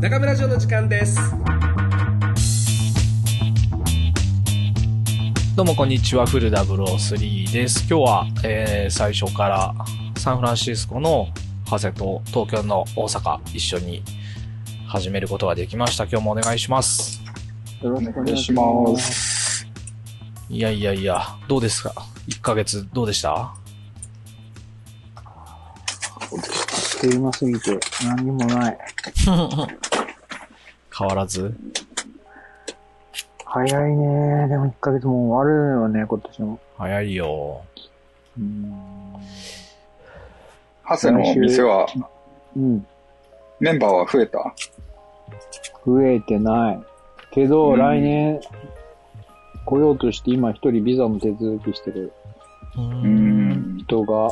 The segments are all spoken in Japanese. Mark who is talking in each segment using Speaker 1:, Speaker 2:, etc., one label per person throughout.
Speaker 1: 中村城の時間です
Speaker 2: どうもこんにちは、フルダブル3です。今日は、えー、最初からサンフランシスコのハゼと東京の大阪一緒に始めることができました。今日もお願いします。
Speaker 3: よろしくお願いします。
Speaker 2: いやいやいや、どうですか ?1 ヶ月どうでした？
Speaker 3: テーマすぎて何にもない。
Speaker 2: 変わらず？
Speaker 3: 早いねでも1ヶ月もう終わるよね、今年も。
Speaker 2: 早いよ。
Speaker 3: うん。
Speaker 4: ハセの店は、
Speaker 3: うん。
Speaker 4: メンバーは増えた？
Speaker 3: 増えてない。けど、
Speaker 4: うん
Speaker 3: 来年、来ようとして今一人ビザの手続きしてる
Speaker 2: う
Speaker 4: んん。
Speaker 3: 人が、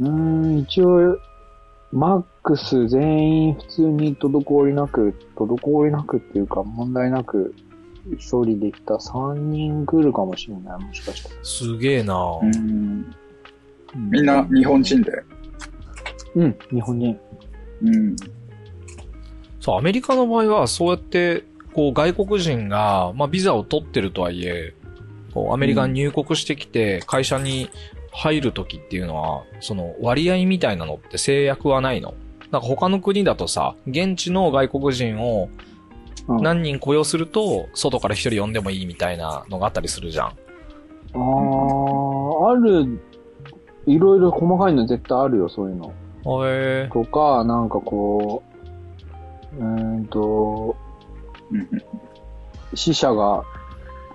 Speaker 3: うーん、一応、マックス全員普通に滞りなく、滞りなくっていうか問題なく処理できた3人来るかもしれない、もしかしたら。
Speaker 2: すげえな、
Speaker 4: うん。みんな日本人で。
Speaker 3: うん、日本人。
Speaker 4: うん。
Speaker 2: そう、アメリカの場合はそうやって、こう外国人が、まあビザを取ってるとはいえ、こうアメリカに入国してきて会社に入るときっていうのは、その割合みたいなのって制約はないの？なんか他の国だとさ、現地の外国人を
Speaker 3: うん
Speaker 2: 何人雇用すると、外から一人呼んでもいいみたいなのがあったりするじゃん。
Speaker 3: ああ、ある、いろいろ細かいの絶対あるよ、そういうの。
Speaker 2: へえ
Speaker 3: とか、なんかこう、うーんと、
Speaker 4: うん
Speaker 3: 死者が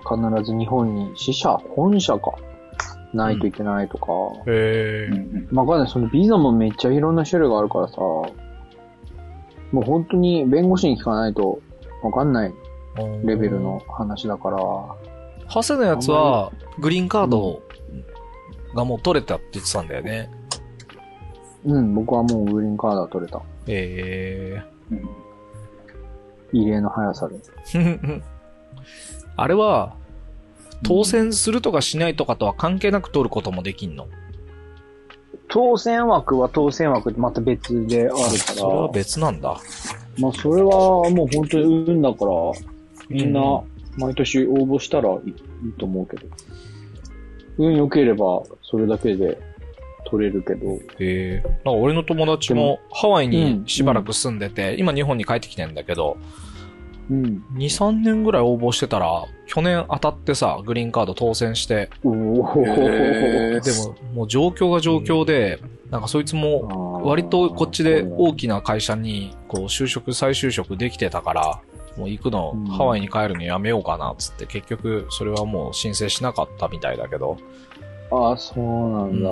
Speaker 3: 必ず日本に、死者本社か。ないといけないとか。
Speaker 2: へえ
Speaker 4: うん
Speaker 3: まあ、わかんない。そのビザもめっちゃいろんな種類があるからさ、もう本当に弁護士に聞かないとわかんないレベルの。話だから、
Speaker 2: ハセのやつは、グリーンカードがもう取れたって言ってたんだよね。
Speaker 3: うん、僕はもうグリーンカードは取れた。
Speaker 2: へえ
Speaker 4: うん
Speaker 3: 異例の速さで。
Speaker 2: あれは、当選するとかしないとかとは関係なく取ることもできんの？
Speaker 3: 当選枠は当選枠ってまた別であるから。
Speaker 2: それは別なんだ。
Speaker 3: まあ、それはもう本当に運だから、みんな毎年応募したらいい,、と思うけど。運良ければ、それだけで取れるけど。
Speaker 2: へえ。なんか俺の友達もハワイにしばらく住んでて、今日本に帰ってきてんだけど、
Speaker 3: うん。
Speaker 2: 2、3年ぐらい応募してたら、去年当たってさ、グリーンカード当選して、でも、もう状況が状況で、なんかそいつも、割とこっちで大きな会社に、こう、就職、再就職できてたから、もう行くの、
Speaker 3: うん。
Speaker 2: ハワイに帰るのやめようかな、つって、結局、それはもう申請しなかったみたいだけど、
Speaker 3: ああ、そうなんだ。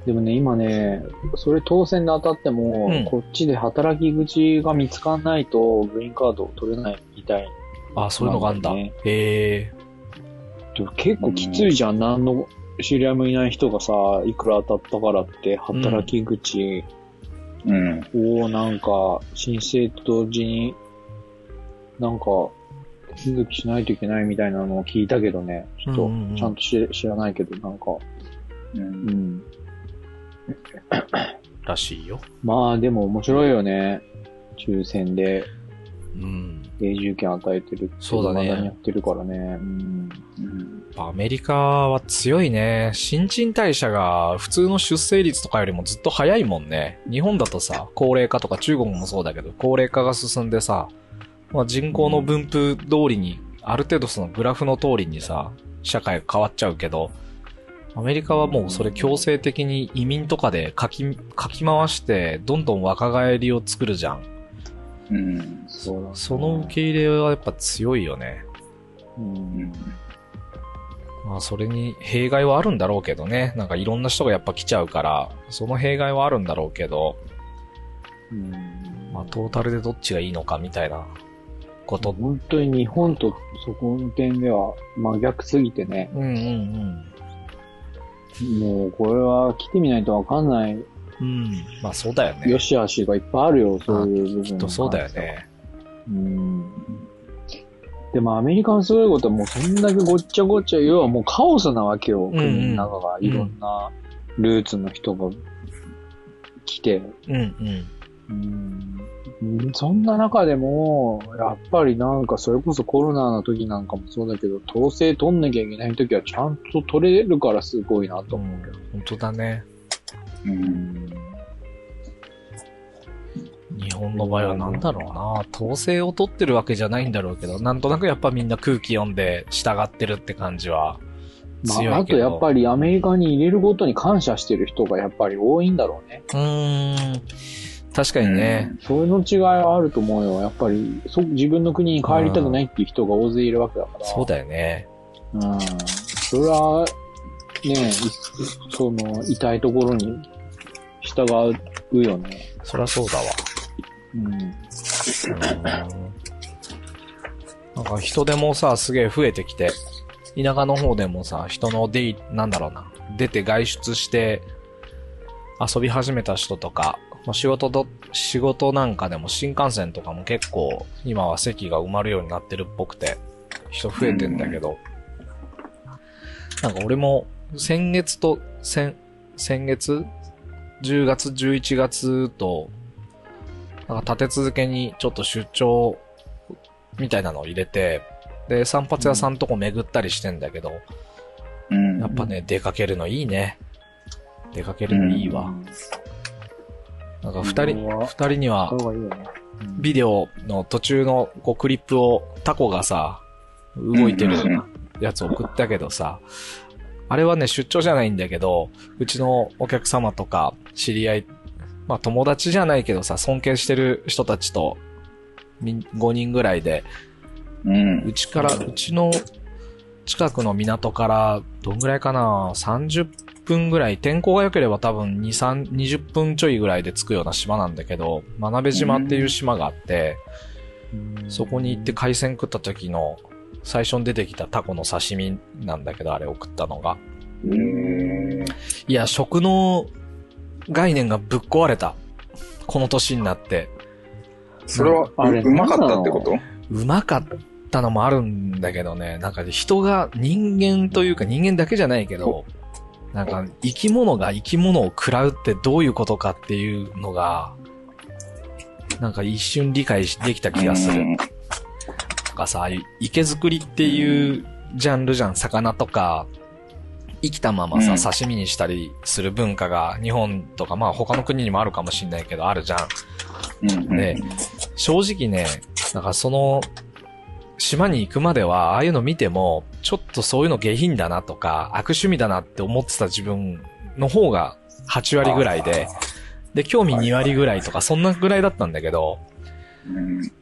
Speaker 2: うん
Speaker 3: でもね、今ね、それ当選で当たっても、
Speaker 2: うん
Speaker 3: こっちで働き口が見つかんないと、グリーンカードを取れないみたい。
Speaker 2: あ、そういうのがあんだ。へえ。
Speaker 3: でも結構きついじゃん。何の知り合いもいない人がさ、いくら当たったからって、働き口
Speaker 4: うん。
Speaker 3: をなんか、申請と同時に、なんか、手続きしないといけないみたいなのを聞いたけどね。ちょっと
Speaker 2: うんうんうん、
Speaker 3: ちゃんと知知らないけど、なんか、
Speaker 4: う。
Speaker 3: うんん。
Speaker 2: らしいよ。
Speaker 3: まあでも面白いよね。抽選で
Speaker 2: うん。
Speaker 3: 永住権与えてるって
Speaker 2: そうだね
Speaker 3: 未にやってるからね。うん。
Speaker 4: うん
Speaker 2: アメリカは強いね。新陳代謝が普通の出生率とかよりもずっと早いもんね。日本だとさ、高齢化とか中国もそうだけど、高齢化が進んでさ、まあ、人口の分布通りに、ある程度そのグラフの通りにさ、社会が変わっちゃうけど、アメリカはもうそれ強制的に移民とかで書き、書き回して、どんどん若返りを作るじゃん。
Speaker 4: うん。
Speaker 3: そうだ、ね。
Speaker 2: その受け入れはやっぱ強いよね。
Speaker 3: う。
Speaker 4: うんん。
Speaker 2: まあそれに弊害はあるんだろうけどね。なんかいろんな人がやっぱ来ちゃうから、その弊害はあるんだろうけど、
Speaker 3: うん。
Speaker 2: まあトータルでどっちがいいのかみたいなこと。
Speaker 3: 本当に日本とそこの点では真逆すぎてね。
Speaker 2: うんうん
Speaker 3: もうこれは来てみないとわかんない
Speaker 2: うん。うん。まあそうだよね。
Speaker 3: 良し悪しがいっぱいあるよ、そういう部分
Speaker 2: きっとそうだよ。ね。
Speaker 3: うん。でもアメリカのすごいことはもうそんだけごっちゃごっちゃ、要はもうカオスなわけよ、国の中が。いろんなルーツの人が来て。
Speaker 2: うんうん。
Speaker 3: うん、そんな中でも、やっぱりなんかそれこそコロナの時なんかもそうだけど、統制取んなきゃいけない時はちゃんと取れるからすごいなと思うけど。
Speaker 2: 本当だね。
Speaker 4: うん。
Speaker 2: 日本の場合はなんだろうな。統制を取ってるわけじゃないんだろうけど、なんとなくやっぱみんな空気読んで従ってるって感じは強いけど。
Speaker 3: まあ、あとやっぱりアメリカに入れることに感謝してる人がやっぱり多いんだろうね。
Speaker 2: うーん。確かにね。
Speaker 3: そういうの違いはあると思うよ。やっぱり、そ自分の国に帰りたくないっていう人が大勢いるわけだから。
Speaker 2: そうだよね。
Speaker 3: うん。それは、ねいその、痛いところに従うよね。
Speaker 2: そりゃそうだわ。
Speaker 3: うん。
Speaker 2: なんか人手もさ、すげえ増えてきて、田舎の方でもさ、人の出い、なんだろうな、出て外出して遊び始めた人とか、まあ、仕事と、仕事なんかでも新幹線とかも結構今は席が埋まるようになってるっぽくて、人増えてんだけど、なんか俺も先月と、先、先月 ?10 月、11月と、なんか立て続けにちょっと出張みたいなのを入れて、で、散髪屋さんとこ巡ったりしてんだけど、
Speaker 4: うん。
Speaker 2: やっぱね、出かけるのいいね。出かけるのいいわ。なんか二人、
Speaker 3: うん
Speaker 2: 二人には。ビデオの途中のこうクリップをタコがさ、動いてるやつ送ったけどさ、あれはね、出張じゃないんだけど、うちのお客様とか知り合い、まあ友達じゃないけどさ、尊敬してる人たちと、み5人ぐらいで、
Speaker 4: うん。
Speaker 2: うちから、うちの近くの港から、どんぐらいかな ?30 分ぐらい、天候が良ければ多分2、3、20分ちょいぐらいで着くような島なんだけど、真鍋島っていう島があって、そこに行って海鮮食った時の、最初に出てきたタコの刺身なんだけど、あれを食ったのが。いや、食の概念がぶっ壊れた。この年になって。
Speaker 4: それは、
Speaker 3: あれ
Speaker 4: ううまかったってこと？
Speaker 2: うまかったのもあるんだけどね、なんか人が人間というか人間だけじゃないけど、なんか生き物が生き物を食らうってどういうことかっていうのが、なんか一瞬理解できた気がする。とかさ、池作りっていうジャンルじゃん。魚とか、生きたままさ、
Speaker 4: うん
Speaker 2: 刺身にしたりする文化が日本とか、まあ他の国にもあるかもしんないけど、あるじゃん。
Speaker 4: うん。うん。
Speaker 2: ね正直ね、なんかその、島に行くまでは、ああいうの見ても、ちょっとそういうの下品だなとか、悪趣味だなって思ってた自分の方が8割ぐらいで、で、興味2割ぐらいとか、そんなぐらいだったんだけど、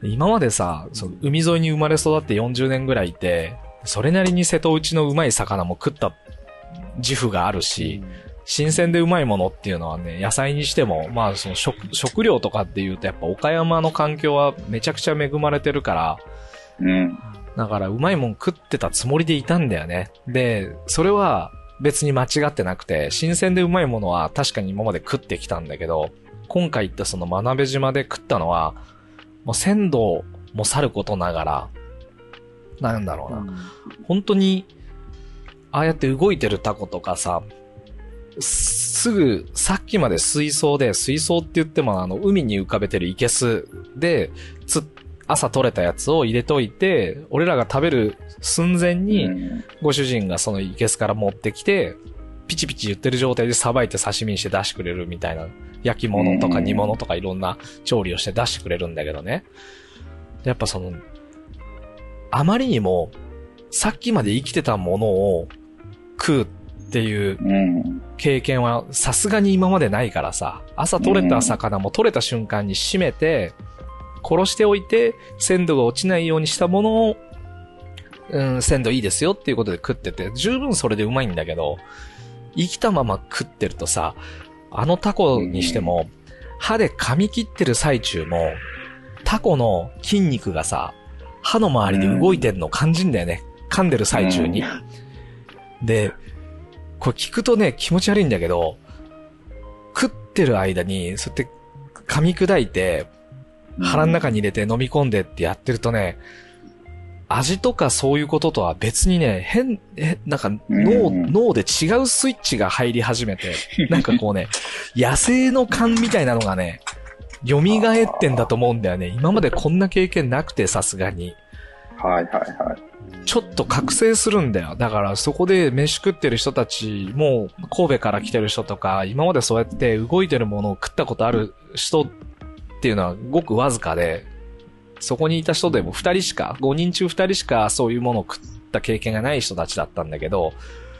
Speaker 2: 今までさ、その海沿いに生まれ育って40年ぐらいいて、それなりに瀬戸内のうまい魚も食った自負があるし、新鮮でうまいものっていうのはね、野菜にしても、まあその食、食料とかっていうとやっぱ岡山の環境はめちゃくちゃ恵まれてるから、
Speaker 4: うん。
Speaker 2: だからうまいもん食ってたつもりでいたんだよね。で、それは別に間違ってなくて、新鮮でうまいものは確かに今まで食ってきたんだけど、今回行ったその真鍋島で食ったのは、もう鮮度もさることながら、なんだろうな。本当に、ああやって動いてるタコとかさ、すすぐ、さっきまで水槽で、水槽って言ってもあの、海に浮かべてるイケスで、つ、朝取れたやつを入れといて、俺らが食べる寸前に、
Speaker 4: うん
Speaker 2: ご主人がそのイケスから持ってきて、ピチピチ言ってる状態でさばいて刺身にして出してくれるみたいな、焼き物とか
Speaker 4: うん
Speaker 2: 煮物とかいろんな調理をして出してくれるんだけどね。やっぱその、あまりにも、さっきまで生きてたものを食うっていう
Speaker 4: うん。
Speaker 2: 経験はさすがに今までないからさ、朝取れた魚も取れた瞬間に締めて、殺しておいて、鮮度が落ちないようにしたものを、うん、鮮度いいですよっていうことで食ってて、十分それでうまいんだけど、生きたまま食ってるとさ、あのタコにしても、歯で噛み切ってる最中も、タコの筋肉がさ、歯の周りで動いてんの感じんだよね。噛んでる最中に。で、これ聞くとね、気持ち悪いんだけど、食ってる間に、そうやって噛み砕いて、腹の中に入れて飲み込んでってやってるとね、味とかそういうこととは別にね、変、え、なんか脳、
Speaker 4: うん
Speaker 2: 脳で違うスイッチが入り始めて、なんかこうね、野生の感みたいなのがね、蘇ってんだと思うんだよね。今までこんな経験なくて、さすがに。
Speaker 4: はいはいはい。
Speaker 2: ちょっと覚醒するんだよ。だからそこで飯食ってる人たちも、神戸から来てる人とか、今までそうやって動いてるものを食ったことある人っていうのはごくわずかで、そこにいた人でも2人しか、5人中2人しかそういうものを食った経験がない人たちだったんだけど。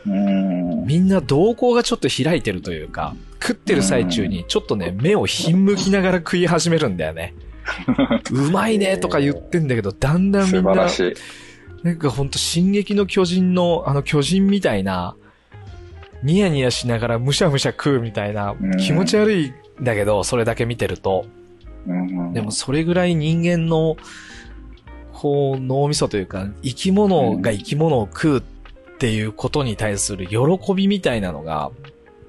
Speaker 2: みんな瞳孔がちょっと開いてるというか、食ってる最中にちょっとね、目をひんむきながら食い始めるんだよね。うまいねとか言ってんだけど、だんだんみんな。なんかほんと、進撃の巨人の、あの巨人みたいな、ニヤニヤしながらむしゃむしゃ食うみたいな
Speaker 4: うん、
Speaker 2: 気持ち悪いんだけど、それだけ見てると。
Speaker 4: うん
Speaker 2: でもそれぐらい人間の、こう、脳みそというか、生き物が生き物を食うっていうことに対する喜びみたいなのが、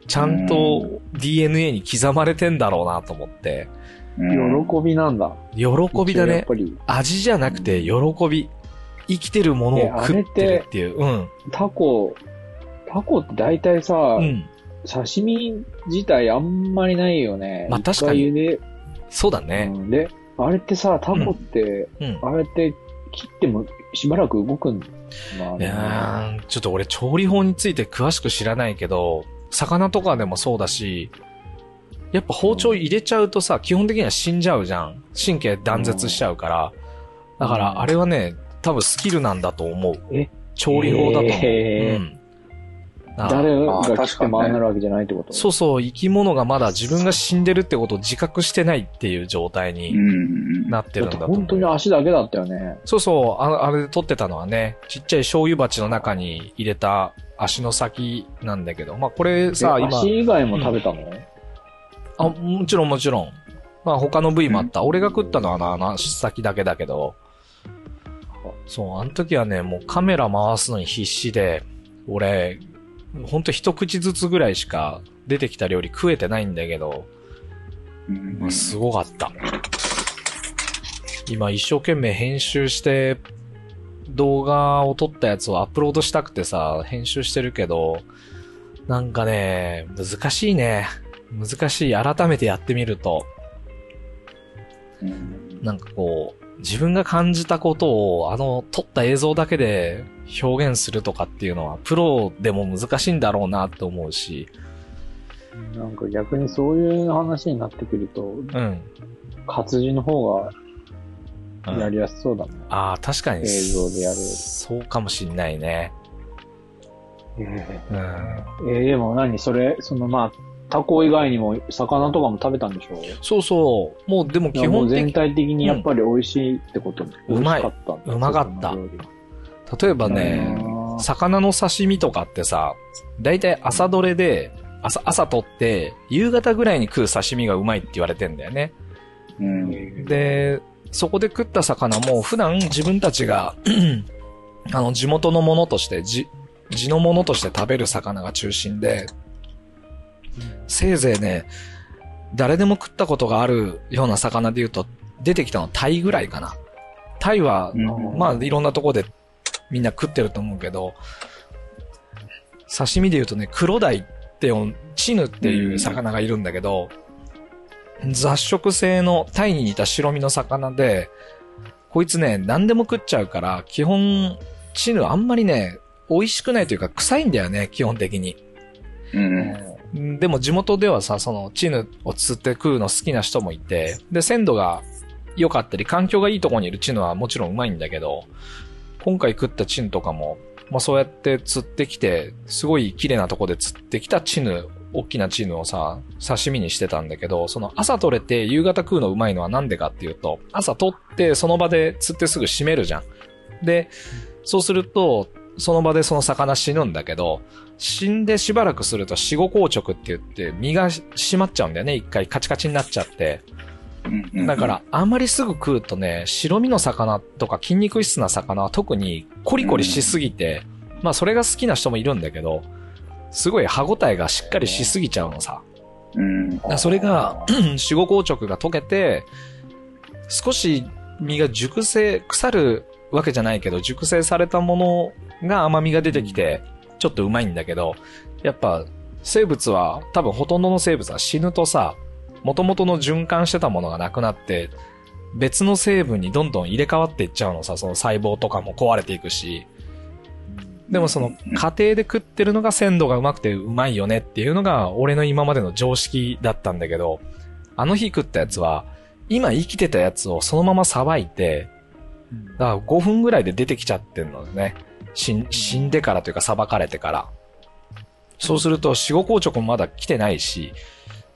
Speaker 2: ちゃんと DNA に刻まれてんだろうなと思って、
Speaker 4: うん
Speaker 3: 喜びなんだ。
Speaker 2: 喜びだね
Speaker 3: やっ。ぱり、
Speaker 2: 味じゃなくて喜び。生きてるものを食ってるっていう。うん。
Speaker 3: タコ、タコって大体さ、
Speaker 2: うん。
Speaker 3: 刺身自体あんまりないよね。
Speaker 2: まあ確かに
Speaker 3: 一回茹で
Speaker 2: そうだね。
Speaker 3: うんで、あれってさ、タコって、
Speaker 2: うん。
Speaker 3: あれって切ってもしばらく動くんだ
Speaker 2: いやーちょっと俺調理法について詳しく知らないけど、魚とかでもそうだし、やっぱ包丁入れちゃうとさ、基本的には死んじゃうじゃん。神経断絶しちゃうから。だからあれはね、多分スキルなんだと思う。
Speaker 3: え？
Speaker 2: 調理法だと思う。
Speaker 3: へー
Speaker 2: うん。あ
Speaker 3: 誰が切ってもああなるわけじゃないってこと？
Speaker 2: そうそう、生き物がまだ自分が死んでるってことを自覚してないっていう状態
Speaker 4: う
Speaker 2: に
Speaker 4: ん。
Speaker 2: なってるんだと思う。
Speaker 3: 本当に足だけだったよね。
Speaker 2: そうそう、ああれで撮ってたのはね、ちっちゃい醤油鉢の中に入れた足の先なんだけど、まあこれさ、
Speaker 3: え
Speaker 2: 今、
Speaker 3: 足以外も食べたの、
Speaker 2: あ、もちろんもちろん。まあ他の部位もあった。俺が食ったのはあのあの足先だけだけど、そう、あの時はね、もうカメラ回すのに必死で、俺、ほんと一口ずつぐらいしか出てきた料理食えてないんだけど、
Speaker 4: うん
Speaker 2: まあすごかった。今一生懸命編集して、動画を撮ったやつをアップロードしたくてさ、編集してるけど、なんかね、難しいね。難しい。改めてやってみると、
Speaker 4: うん
Speaker 2: なんかこう、自分が感じたことを、あの、撮った映像だけで表現するとかっていうのは、プロでも難しいんだろうなって思うし、
Speaker 3: なんか逆にそういう話になってくると、
Speaker 2: うん。
Speaker 3: 活字の方が
Speaker 2: うん
Speaker 3: やりやすそうだね。
Speaker 2: ああ、確かに。
Speaker 3: 映像でやる
Speaker 2: そうかもしんないね。
Speaker 3: え
Speaker 2: うん。
Speaker 3: ーえーでも何それ、そのまあ、タコ以外にも魚とかも食べたんでしょ？
Speaker 2: そうそう。もうでも基本的
Speaker 3: 体的にやっぱり美味しいってこと、
Speaker 2: うまい
Speaker 3: 美味しかったんだ
Speaker 2: うまかった例えばね、魚の刺身とかってさ、だいたい朝どれで、朝、朝取って、夕方ぐらいに食う刺身がうまいって言われてんだよね。
Speaker 4: うん。
Speaker 2: で、そこで食った魚も普段自分たちが、あの、地元のものとして、じ、地のものとして食べる魚が中心で、せいぜいね、誰でも食ったことがあるような魚で言うと、出てきたのはタイぐらいかな。タイは、
Speaker 4: うん
Speaker 2: まあ、いろんなとこでみんな食ってると思うけど、刺身で言うとね、黒鯛ってよ、チヌっていう魚がいるんだけど、雑食性のタイに似た白身の魚で、こいつね、何でも食っちゃうから、基本、チヌあんまりね、美味しくないというか臭いんだよね、基本的に。
Speaker 4: うん。
Speaker 2: でも地元ではさ、そのチヌを釣って食うの好きな人もいて、で、鮮度が良かったり、環境がいいところにいるチヌはもちろんうまいんだけど、今回食ったチヌとかも、まあそうやって釣ってきて、すごい綺麗なとこで釣ってきたチヌ、大きなチヌをさ、刺身にしてたんだけど、その朝取れて夕方食うのうまいのはなんでかっていうと、朝取ってその場で釣ってすぐ締めるじゃん。で、そうすると、その場でその魚死ぬんだけど、死んでしばらくすると死後硬直って言って身が締まっちゃうんだよね。一回カチカチになっちゃって。
Speaker 4: うん
Speaker 2: だか、ら、あんまりすぐ食うとね、白身の魚とか筋肉質な魚は特にコリコリしすぎて、まあそれが好きな人もいるんだけど、すごい歯応えがしっかりしすぎちゃうのさ。それが、死後硬直が溶けて、少し身が熟成、腐るわけじゃないけど、熟成されたものが甘みが出てきて、ちょっとうまいんだけど、やっぱ、生物は、多分ほとんどの生物は死ぬとさ、元々の循環してたものがなくなって、別の成分にどんどん入れ替わっていっちゃうのさ、その細胞とかも壊れていくし。でもその
Speaker 4: うん
Speaker 2: 家庭で食ってるのが鮮度がうまくてうまいよねっていうのが俺の今までの常識だったんだけど、あの日食ったやつは、今生きてたやつをそのままさばいて、だから5分ぐらいで出てきちゃってんのよね。死ん死んでからというかさばかれてから。そうすると死後硬直もまだ来てないし、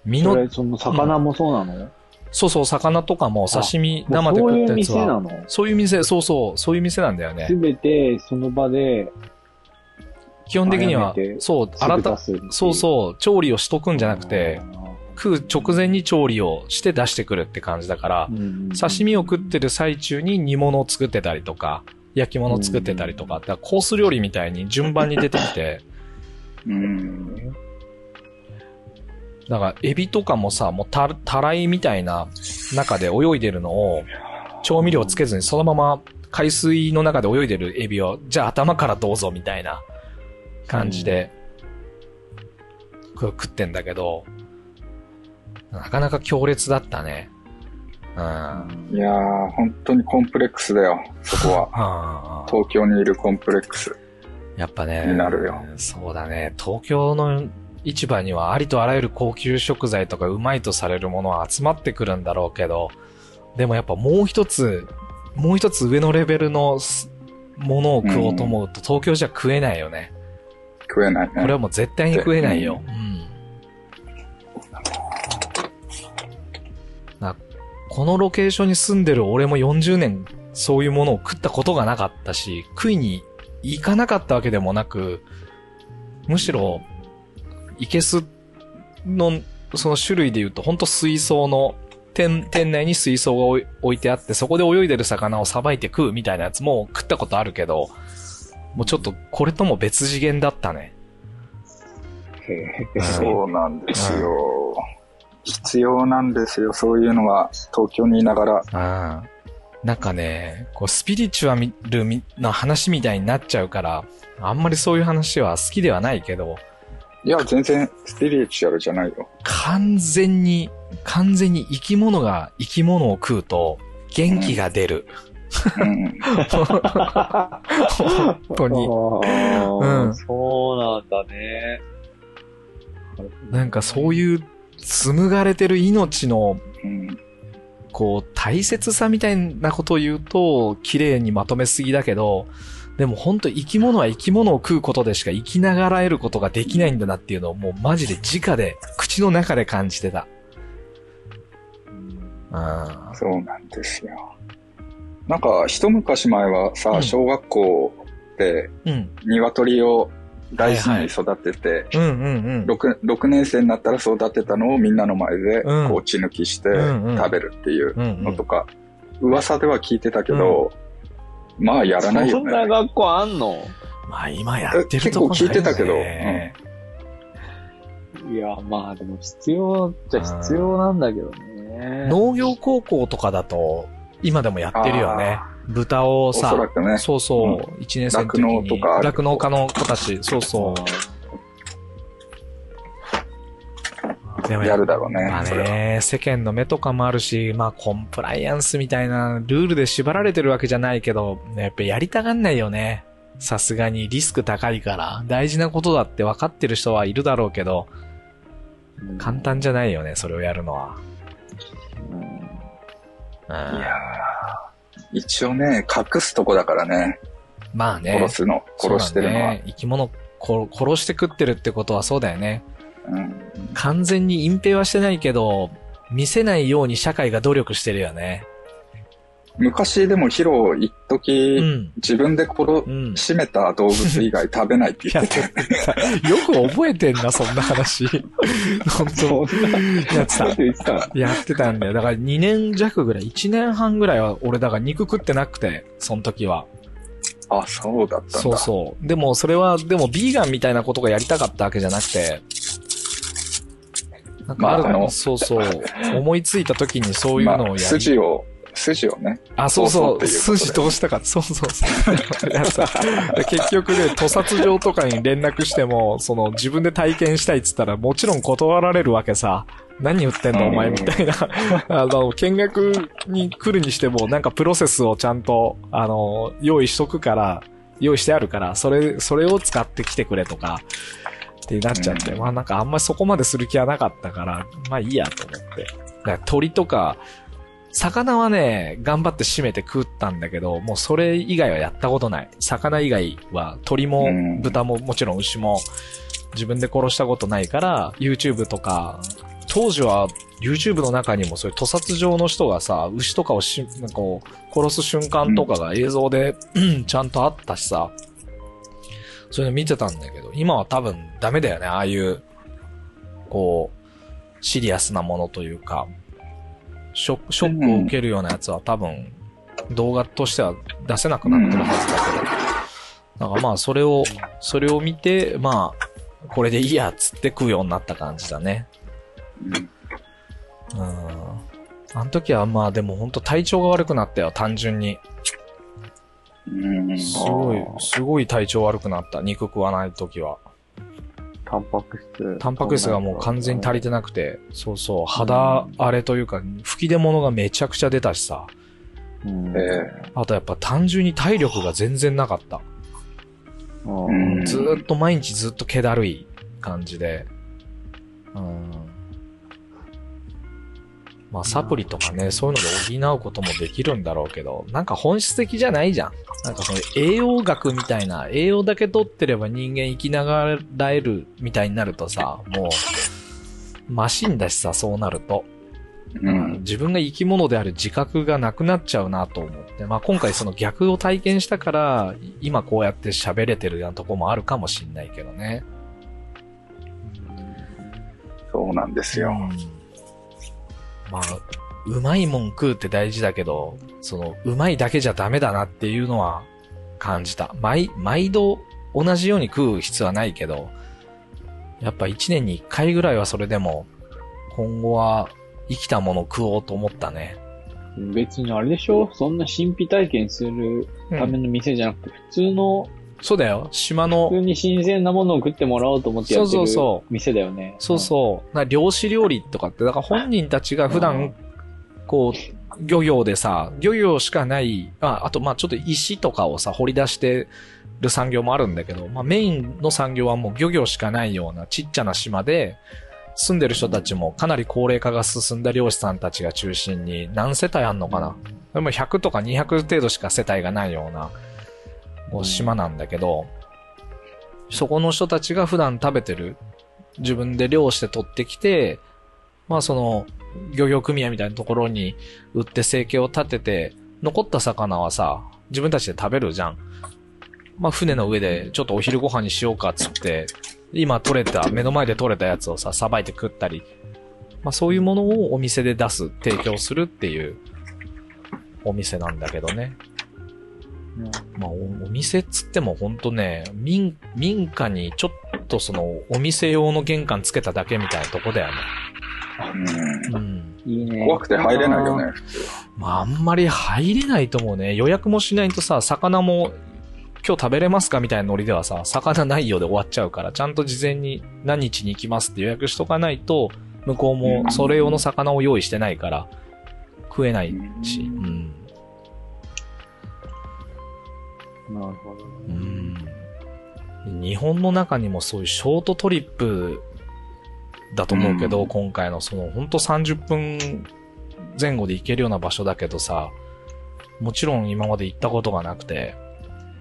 Speaker 2: 身の、
Speaker 3: その魚もそうなの？
Speaker 2: そうそう、魚とかも刺身生で
Speaker 3: もうそういう
Speaker 2: 食ったやつは、
Speaker 3: 店なの？
Speaker 2: そういう店、そうそう、そういう店なんだよね。
Speaker 3: す。べてその場で
Speaker 2: 基本的にはそう、
Speaker 3: す
Speaker 2: 新た、そうそう、調理をしとくんじゃなくて、食う直前に調理をして出してくるって感じだから、刺身を食ってる最中に煮物を作ってたりとか、焼き物を作ってたりとか、だからコース料理みたいに順番に出てきて、
Speaker 4: うん。
Speaker 2: だからエビとかもさ、もうた、たらいみたいな中で泳いでるのを、調味料つけずにそのまま海水の中で泳いでるエビを、じゃあ頭からどうぞみたいな感じで、食ってんだけど、なかなか強烈だったね。うん。
Speaker 4: いやー、本当にコンプレックスだよ、そこは。
Speaker 2: は あ
Speaker 4: 東京にいるコンプレックス。
Speaker 2: やっぱね。
Speaker 4: になるよ
Speaker 2: そうだね。東京の市場にはありとあらゆる高級食材とかうまいとされるものは集まってくるんだろうけど、でもやっぱもう一つ、もう一つ上のレベルのすものを食おうと思うと東京じゃ食えないよね。
Speaker 4: 食えないね。
Speaker 2: これはもう絶対に食えないよ。うん。なこのロケーションに住んでる俺も40年そういうものを食ったことがなかったし、食いに行かなかったわけでもなく、むしろ、いけすの、その種類で言うと、ほんと水槽の、店、店内に水槽が置いてあって、そこで泳いでる魚をさばいて食うみたいなやつも食ったことあるけど、もうちょっとこれとも別次元だったね。
Speaker 3: へえ
Speaker 4: そうなんですよ。必要なんですよ、そういうのが。東京にいながら。
Speaker 2: うん。なんかね、こう、スピリチュアルみの話みたいになっちゃうから、あんまりそういう話は好きではないけど、
Speaker 4: いや、全然スピリチュアルじゃないよ。
Speaker 2: 完全に、完全に生き物が生き物を食うと、元気が出る。
Speaker 4: うん。
Speaker 2: 本当に。
Speaker 3: あ
Speaker 2: うん
Speaker 3: ーそうなんだね。
Speaker 2: なんかそういう、紡がれてる命の、
Speaker 4: うん。
Speaker 2: こう、大切さみたいなことを言うと、綺麗にまとめすぎだけど、でも本当生き物は生き物を食うことでしか生きながらえることができないんだなっていうのをもうマジで直で、口の中で感じてた。うん。
Speaker 4: そうなんですよ。なんか、一昔前は
Speaker 2: うん
Speaker 4: さ、小学校で
Speaker 2: うん。
Speaker 4: 鶏を大事に育てて、
Speaker 2: うんうんうん。
Speaker 4: 6, 6年生になったら育てたのをみんなの前で、
Speaker 2: うん。
Speaker 4: こう血抜きして
Speaker 2: うんうん。
Speaker 4: 食べるっていう
Speaker 2: うんうん。
Speaker 4: のとか、噂では聞いてたけど、まあやらないよ
Speaker 3: そんな
Speaker 4: ね。
Speaker 3: 学校あんの？
Speaker 2: まあ今やってるとこ
Speaker 4: え結構聞いてたけど。
Speaker 2: ね
Speaker 3: いや、まあでも必要じゃ必要なんだけどね。
Speaker 2: 農業高校とかだと、今でもやってるよね。豚をさ、
Speaker 4: ね。
Speaker 2: そうそう、一年生の時に
Speaker 4: 酪農
Speaker 2: 酪農家の子たち、そうそう。でも
Speaker 4: やるだろうね
Speaker 2: まあね、世間の目とかもあるし、まあコンプライアンスみたいなルールで縛られてるわけじゃないけど、やっぱやりたがんないよね。さすがにリスク高いから、大事なことだって分かってる人はいるだろうけど、簡単じゃないよね、それをやるのは。うん
Speaker 4: いやー一応ね、隠すとこだからね、
Speaker 2: まあね。
Speaker 4: 殺すの、殺してるのは。
Speaker 2: ね、生き物こ殺して食ってるってことはそうだよね。
Speaker 4: うん
Speaker 2: 完全に隠蔽はしてないけど、見せないように社会が努力してるよね。
Speaker 4: 昔でもヒロ一時、
Speaker 2: うん。
Speaker 4: 自分で殺
Speaker 2: うん。
Speaker 4: しめた動物以外 食べないって言ってて、
Speaker 2: よく覚えてんな、そんな話。本当やってた。やってたんだよ。だから2年弱ぐらい、1年半ぐらいは俺だから肉食ってなくて、その時は。
Speaker 4: あ、そうだったんだ。
Speaker 2: そうそう。でもそれは、でもビーガンみたいなことがやりたかったわけじゃなくて、なんかある
Speaker 4: まああの
Speaker 2: そうそう。思いついた時にそういう
Speaker 4: まあ、
Speaker 2: のをやり、
Speaker 4: 筋を筋をね。
Speaker 2: あ、そうそう、筋通したか。そうそうそう。結局ね、屠殺場とかに連絡しても、その自分で体験したいっつったらもちろん断られるわけさ。何言ってんのお前みたいな。あの、見学に来るにしても、なんかプロセスをちゃんと、あの、用意しとくから、用意してあるから、それ、それを使ってきてくれとか、ってなっちゃって、
Speaker 4: うん
Speaker 2: まあなんかあんまりそこまでする気はなかったから、まあいいやと思って。鳥とか、魚はね、頑張って締めて食ったんだけど、もうそれ以外はやったことない。魚以外は鳥も
Speaker 4: うん。
Speaker 2: 豚ももちろん牛も自分で殺したことないから、YouTube とか、当時は YouTube の中にもそういう屠殺場の人がさ、牛とかをし、なんかこう殺す瞬間とかが映像で、ちゃんとあったしさ、そういうの見てたんだけど、今は多分ダメだよね、ああいう、こう、シリアスなものというか、ショック、ショックを受けるようなやつは多分、動画としては出せなくなってるはずだけど、なんかまあそれを、それを見て、まあ、これでいいやっつって食うようになった感じだね。
Speaker 4: うん
Speaker 2: うん。あの時はまあでも本当体調が悪くなったよ、単純に。
Speaker 4: うん。
Speaker 2: すごいすごい体調悪くなった。肉食わない時は。
Speaker 3: タンパク質。
Speaker 2: タンパク質がもう完全に足りてなくて、そうそう、肌荒れというか、吹き出物がめちゃくちゃ出たしさ。
Speaker 3: うん。
Speaker 4: え
Speaker 2: あとやっぱ単純に体力が全然なかった。
Speaker 3: うん
Speaker 4: うん
Speaker 2: ずーっと毎日ずっと気だるい感じで。うん。まあサプリとかね、そういうので補うこともできるんだろうけど、なんか本質的じゃないじゃん。なんかその栄養学みたいな、栄養だけ取ってれば人間生きながらえるみたいになるとさ、もう、マシンだしさ、そうなると。
Speaker 4: えうん。
Speaker 2: 自分が生き物である自覚がなくなっちゃうなと思って、まあ今回その逆を体験したから、今こうやって喋れてるようなとこもあるかもしんないけどね。
Speaker 4: そうなんですよ。
Speaker 2: うんまあ、うまいもん食うって大事だけど、その、うまいだけじゃダメだなっていうのは感じた。毎、毎度同じように食う必要はないけど、やっぱ一年に一回ぐらいはそれでも、今後は生きたもの食おうと思ったね。
Speaker 3: 別にあれでしょ？そんな神秘体験するための店じゃなくて、普通の、
Speaker 2: そうだよ。島の
Speaker 3: 普通に新鮮なものを食ってもらおうと思ってやって
Speaker 2: そう
Speaker 3: る
Speaker 2: そうそう
Speaker 3: 店だよね。
Speaker 2: そうそう。な漁師料理とかって、だから本人たちが普段、こう、漁業でさ、漁業しかない、ああとまあちょっと石とかをさ、掘り出してる産業もあるんだけど、まあメインの産業はもう漁業しかないようなちっちゃな島で、住んでる人たちもかなり高齢化が進んだ漁師さんたちが中心に何世帯あんのかなでも100とか200程度しか世帯がないような、島なんだけど、そこの人たちが普段食べてる、自分で漁して取ってきて、まあその、漁業組合みたいなところに売って生計を立てて、残った魚はさ、自分たちで食べるじゃん。まあ船の上でちょっとお昼ご飯にしようかっつって、今取れた、目の前で取れたやつをさ、さばいて食ったり、まあそういうものをお店で出す、提供するっていうお店なんだけどね。まあお、お店っつってもほんとね、民、民家にちょっとその、お店用の玄関つけただけみたいなとこだよね。
Speaker 4: うん
Speaker 2: うん。
Speaker 3: いいね。
Speaker 4: 怖くて入れないよね、普通は。
Speaker 2: まあ、あんまり入れないと思うね。予約もしないとさ、魚も、今日食べれますかみたいなノリではさ、魚ないようで終わっちゃうから、ちゃんと事前に何日に行きますって予約しとかないと、向こうもそれ用の魚を用意してないから、食えないし、うん。
Speaker 3: なるほど
Speaker 2: う
Speaker 3: ね。
Speaker 2: ん。日本の中にもそういうショートトリップだと思うけど、
Speaker 4: うん
Speaker 2: 今回のそのほんと30分前後で行けるような場所だけどさ、もちろん今まで行ったことがなくて、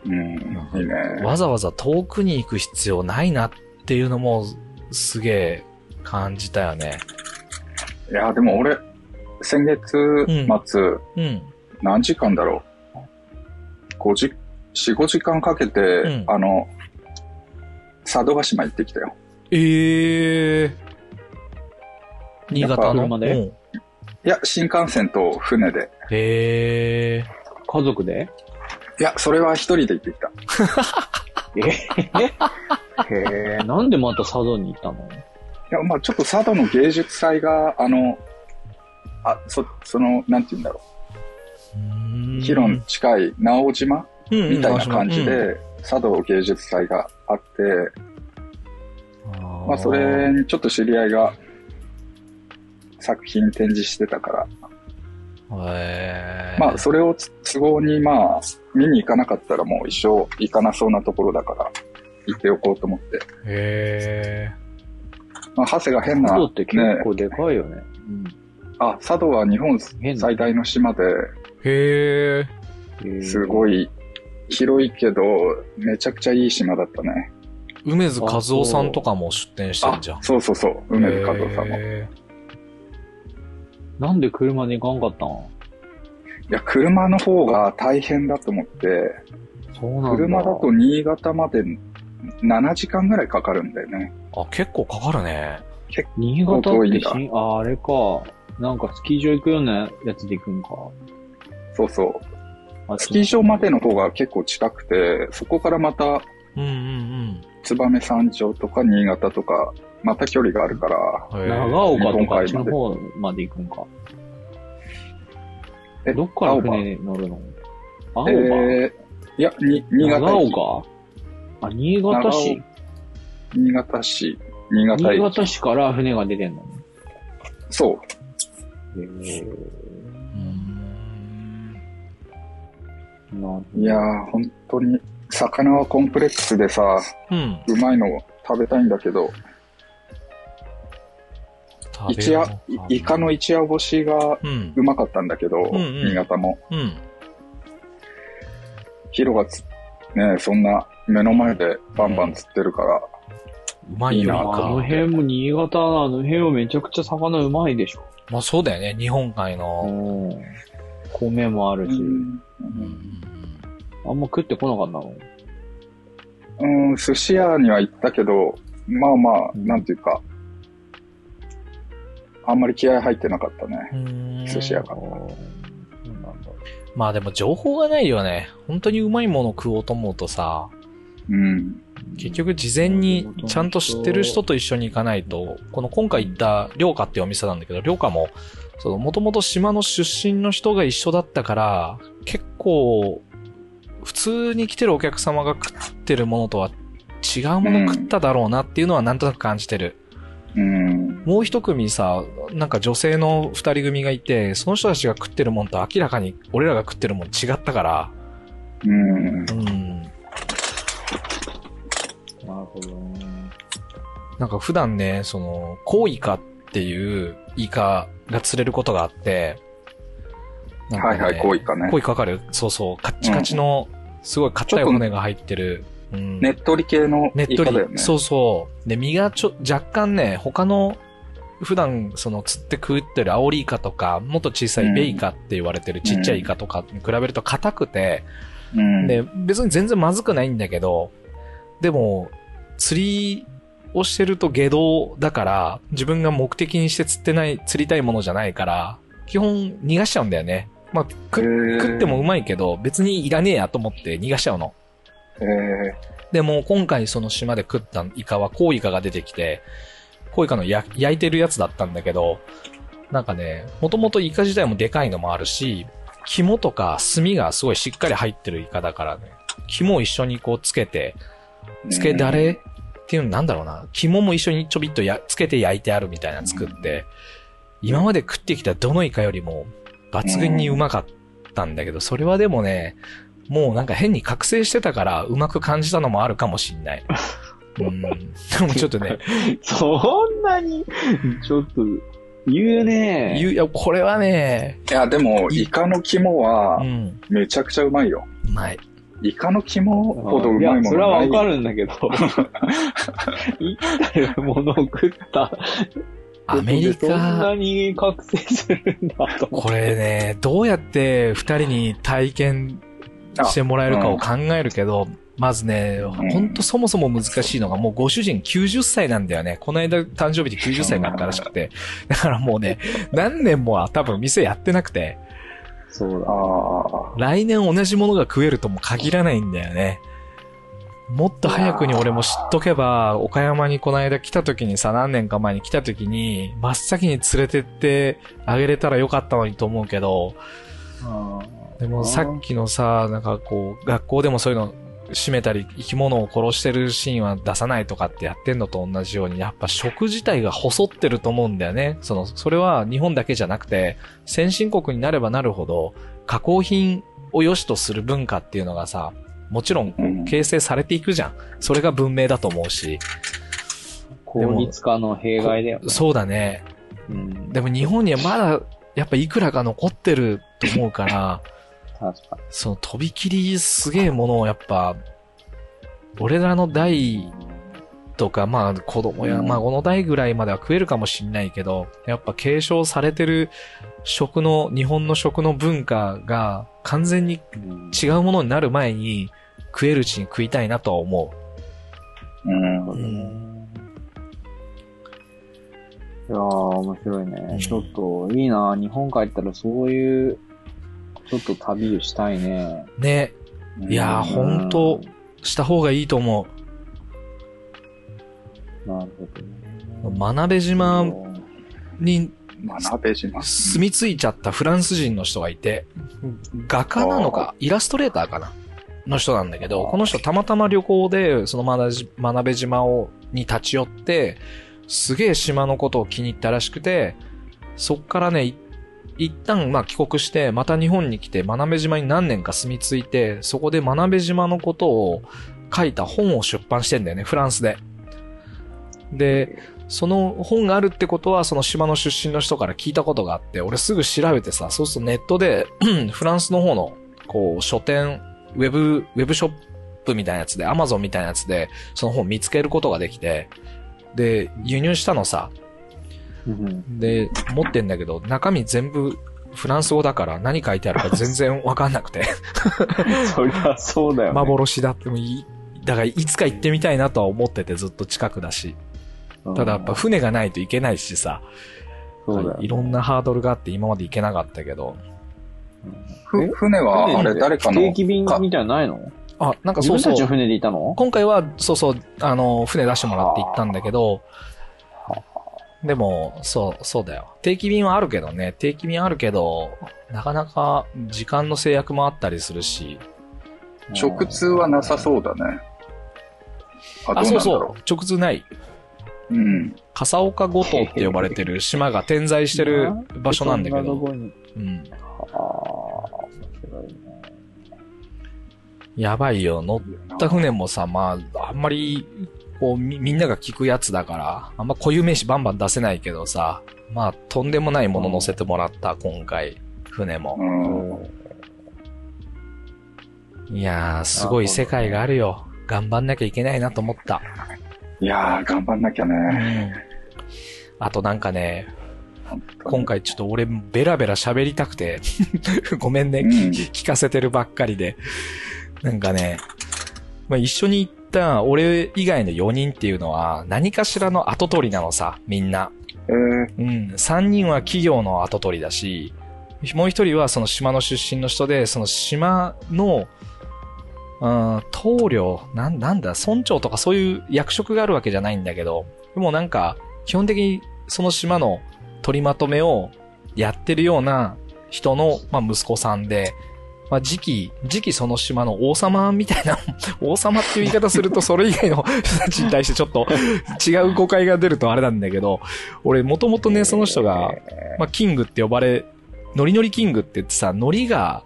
Speaker 4: うん、いいね。
Speaker 2: わざわざ遠くに行く必要ないなっていうのもすげえ感じたよね。
Speaker 4: いや、でも俺、先月末、
Speaker 2: うん。
Speaker 4: 何時間だろう ?5 時、4、5時間かけて、
Speaker 2: ん。
Speaker 4: あの、佐渡島行ってきたよ。
Speaker 2: ええー。新潟の？
Speaker 3: 車で
Speaker 2: うん。
Speaker 4: いや、新幹線と船で。
Speaker 2: へえ
Speaker 3: 家族で？
Speaker 4: いや、それは一人で行ってきた。
Speaker 3: えへえ、なんでまた佐渡に行ったの？
Speaker 4: いや、まあちょっと佐渡の芸術祭が、あの、あ、そ、その、なんて言うんだろ
Speaker 2: う。ん。
Speaker 4: ヒロに近い直島
Speaker 2: うん
Speaker 4: みたいな感じ
Speaker 2: うん
Speaker 4: で、茶道芸術祭があって、
Speaker 2: あ
Speaker 4: まあそれにちょっと知り合いが作品展示してたから、
Speaker 2: へー
Speaker 4: まあそれを都合にまあ見に行かなかったらもう一生行かなそうなところだから行っておこうと思って。
Speaker 2: へ
Speaker 4: まあ長谷が変な、
Speaker 3: 佐渡って結
Speaker 4: ね、
Speaker 3: 構でかいよね。うん。
Speaker 4: あ、佐渡は日本最大の島で、
Speaker 2: え。へえ。
Speaker 4: すごい広いけど、めちゃくちゃいい島だったね。
Speaker 2: 梅津和夫さんとかも出店して
Speaker 4: あ
Speaker 2: るじゃん。、
Speaker 4: そうそうそう、梅津和夫さんも。
Speaker 3: なんで車で行かんかったん
Speaker 4: や、車の方が大変だと思って、
Speaker 3: そうなんだ。
Speaker 4: 車だと新潟まで7時間ぐらいかかるんだよね。
Speaker 2: ーあ、結構かかるね。
Speaker 3: 新潟って
Speaker 4: 遠いんだ
Speaker 3: しあ、あれか。なんかスキー場行くようなやつで行くんか。
Speaker 4: そうそう。
Speaker 3: あ
Speaker 4: スキー場までの方が結構近くて、そこからまた
Speaker 2: うんうん
Speaker 4: 燕三条とか新潟とか、また距離があるから、
Speaker 3: 長岡とかあっちの方まで行くんか。
Speaker 4: え
Speaker 3: どっから船に乗るの？青葉、
Speaker 4: えー、いや、に、新潟
Speaker 3: 長
Speaker 4: 駅。
Speaker 3: 岡？あ、新潟市？
Speaker 4: 新潟市、新潟駅。
Speaker 3: 新潟市から船が出てんの
Speaker 4: そう。
Speaker 3: へぇ
Speaker 2: うー
Speaker 4: いやー、本当に、魚はコンプレックスでさ、
Speaker 2: うん。
Speaker 4: うまいの食べたいんだけど、一夜、いイカの一夜干しが
Speaker 2: う
Speaker 4: まかったんだけど、
Speaker 2: んうん
Speaker 4: 新潟も。
Speaker 2: うん。
Speaker 4: ヒロがつ、ねそんな目の前でバンバン釣ってるから、
Speaker 2: うまいよ、
Speaker 3: あ
Speaker 2: カ
Speaker 3: の辺も新潟のあの辺はめちゃくちゃ魚うまいでしょ。
Speaker 2: まあそうだよね、日本海
Speaker 3: う
Speaker 2: の。
Speaker 3: ん。米もあるし。
Speaker 4: うん
Speaker 2: うん
Speaker 3: あんま食ってこなかったの？
Speaker 4: うん、寿司屋には行ったけど、まあまあ、
Speaker 3: うん
Speaker 4: なんていうか、あんまり気合入ってなかったね。寿司屋が。
Speaker 2: まあでも情報がないよね。本当にうまいもの食おうと思うとさ、
Speaker 4: うん。
Speaker 2: 結局事前にちゃんと知ってる人と一緒に行かないと、この今回行ったりょうかっていうお店なんだけど、りょうかも、その元々島の出身の人が一緒だったから、結構、普通に来てるお客様が食ってるものとは違うもの食っただろうなっていうのはなんとなく感じてる。
Speaker 4: うん。
Speaker 2: もう一組さ、なんか女性の二人組がいて、その人たちが食ってるもんと明らかに俺らが食ってるもん違ったから、
Speaker 4: うん。
Speaker 2: うん。
Speaker 3: なるほどね。
Speaker 2: なんか普段ね、その、コウイカっていうイカが釣れることがあって、ね
Speaker 4: はいはい、こういったね
Speaker 2: コ。イカわかるそうそう、カッチカチの、すごい硬い骨が入ってる。うん
Speaker 4: ねっとり系の
Speaker 2: ねっとり
Speaker 4: イカだよね。
Speaker 2: そうそう。で、身がちょ、若干ね、他の、普段、その、釣って食ってるアオリイカとか、もっと小さいベイカって言われてるちっちゃいイカとかに比べると硬くて、
Speaker 4: うん。
Speaker 2: で、別に全然まずくないんだけど、でも、釣りをしてると下道だから、自分が目的にして釣ってない、釣りたいものじゃないから、基本逃がしちゃうんだよね。まあ、食ってもうまいけど、別にいらねえやと思って逃がしちゃうの。
Speaker 4: えー
Speaker 2: でも、今回その島で食ったイカはコウイカが出てきて、コウイカのや焼いてるやつだったんだけど、なんかね、もともとイカ自体もでかいのもあるし、肝とか炭がすごいしっかり入ってるイカだからね、肝を一緒にこうつけて、つけだれっていうのなんだろうな、肝も一緒にちょびっとやつけて焼いてあるみたいなの作って、今まで食ってきたどのイカよりも抜群にうまかったんだけど、それはでもね、もうなんか変に覚醒してたからうまく感じたのもあるかもしんない。うん。でもちょっとね、
Speaker 3: そんなに、ちょっと、言うね
Speaker 2: 言う、いや、これはね、
Speaker 4: いや、でも、イカの肝は
Speaker 2: う、ん、
Speaker 4: めちゃくちゃうまいよ。
Speaker 2: うまい。
Speaker 4: イカの肝ほどうまい
Speaker 3: いや、
Speaker 4: も
Speaker 3: それは
Speaker 4: のない。
Speaker 3: わかるんだけど、生きてるものを食った。
Speaker 2: アメリ
Speaker 3: そんな
Speaker 2: カ、
Speaker 3: に覚醒するんだと。
Speaker 2: これね、どうやって二人に体験してもらえるかを考えるけど、まずね、
Speaker 4: ん
Speaker 2: ほんとそもそも難しいのが、もうご主人90歳なんだよね。この間誕生日で90歳になったらしくて。だからもうね、何年もは多分店やってなくて、
Speaker 3: そうだ。
Speaker 2: 来年同じものが食えるとも限らないんだよね。もっと早くに俺も知っとけば、岡山にこの間来た時にさ、何年か前に来た時に、真っ先に連れてってあげれたらよかったのにと思うけど、でもさっきのさ、なんかこう、学校でもそういうの、締めたり生き物を殺してるシーンは出さないとかってやってんのと同じように、やっぱ食自体が細ってると思うんだよね。その、それは日本だけじゃなくて、先進国になればなるほど、加工品を良しとする文化っていうのがさ、もちろん形成されていくじゃん。それが文明だと思うし。
Speaker 3: 効率化の弊害だよね。
Speaker 2: そうだね。
Speaker 3: うん。
Speaker 2: でも日本にはまだ、やっぱいくらか残ってると思うから、
Speaker 3: 確か
Speaker 2: そのとびきりすげえものをやっぱ、俺らの代とか、まあ子供や
Speaker 4: うん
Speaker 2: 孫の代ぐらいまでは食えるかもしんないけど、やっぱ継承されてる食の、日本の食の文化が完全に
Speaker 3: に。うん
Speaker 2: 違うものになる前に食えるうちに食いたいなとは思
Speaker 4: うん。
Speaker 2: う。
Speaker 3: いやー、面白いね。
Speaker 2: うん
Speaker 3: ちょっと、いいな日本帰ったらそういう、ちょっと旅したいね。
Speaker 2: ね。いやー、ほんと、した方がいいと思
Speaker 3: なるほどね。
Speaker 2: う。真鍋島に
Speaker 4: 真鍋島。
Speaker 2: 住み着いちゃったフランス人の人がいて、画家なのか、イラストレーターかな？の人なんだけど、この人たまたま旅行で、その真鍋島を、に立ち寄って、すげえ島のことを気に入ったらしくて、そっからね、い一旦まあ帰国して、また日本に来て、真鍋島に何年か住み着いて、そこで真鍋島のことを書いた本を出版してんだよね、フランスで。で、その本があるってことは、その島の出身の人から聞いたことがあって、俺すぐ調べてさ、そうするとネットで、フランスの方の、こう、書店、ウェブ、ウェブショップみたいなやつで、アマゾンみたいなやつで、その本見つけることができて、で、輸入したのさ、
Speaker 3: うん。
Speaker 2: で、持ってんだけど、中身全部フランス語だから何書いてあるか全然わかんなくて、
Speaker 3: そりゃそうだよね。
Speaker 2: 幻だってもいい、だからいつか行ってみたいなとは思っててずっと近くだし、
Speaker 3: うん。
Speaker 2: ただやっぱ船がないといけないしさ、
Speaker 3: そうだよね。
Speaker 2: いろんなハードルがあって今まで行けなかったけど。
Speaker 4: ふ船は、あれ、誰かの、
Speaker 3: 定期便みたいなの？ないの
Speaker 2: あ、なんかそうそう。
Speaker 3: 自分たちの。船でいたの？
Speaker 2: 今回は、そうそう、あの、船出してもらって行ったんだけど、でも、そう、そうだよ。定期便はあるけどね、定期便あるけど、なかなか時間の制約もあったりするし。
Speaker 4: 直通はなさそうだね。あ、ど
Speaker 2: あ、そう
Speaker 4: ろ
Speaker 2: そう、直通ない。
Speaker 4: う。うん。
Speaker 2: 笠岡五島って呼ばれてる島が点在してる場所なんだけど、うん。やばいよ。乗った船もさ、まあ、あんまり、こう、み、みんなが聞くやつだから、あんま固有名詞バンバン出せないけどさ、まあ、とんでもないもの乗せてもらった、今回、船も
Speaker 4: う。ん。
Speaker 2: いやー、すごい世界があるよ。頑張んなきゃいけないなと思った。
Speaker 4: いやー、頑張んなきゃ
Speaker 2: う
Speaker 4: ね。
Speaker 2: ん。あとなんかね、今回ちょっと俺ベラベラ喋りたくて、ごめんね、
Speaker 4: うん
Speaker 2: 聞聞かせてるばっかりで。なんかね、まあ、一緒に行った俺以外の4人っていうのは何かしらの後取りなのさ、みんな。
Speaker 4: えー、
Speaker 2: うん。3人は企業の後取りだし、もう一人はその島の出身の人で、その島の、うん、棟梁、なん、なんだ、村長とかそういう役職があるわけじゃないんだけど、でもなんか、基本的にその島の取りまとめをやってるような人の、まあ、息子さんで、まあ、次期、次期その島の王様みたいな、王様っていう言い方するとそれ以外の人たちに対してちょっと違う誤解が出るとあれなんだけど、俺もともとね、その人が、まあ、キングって呼ばれ、ノリノリキングって言ってさ、ノリが、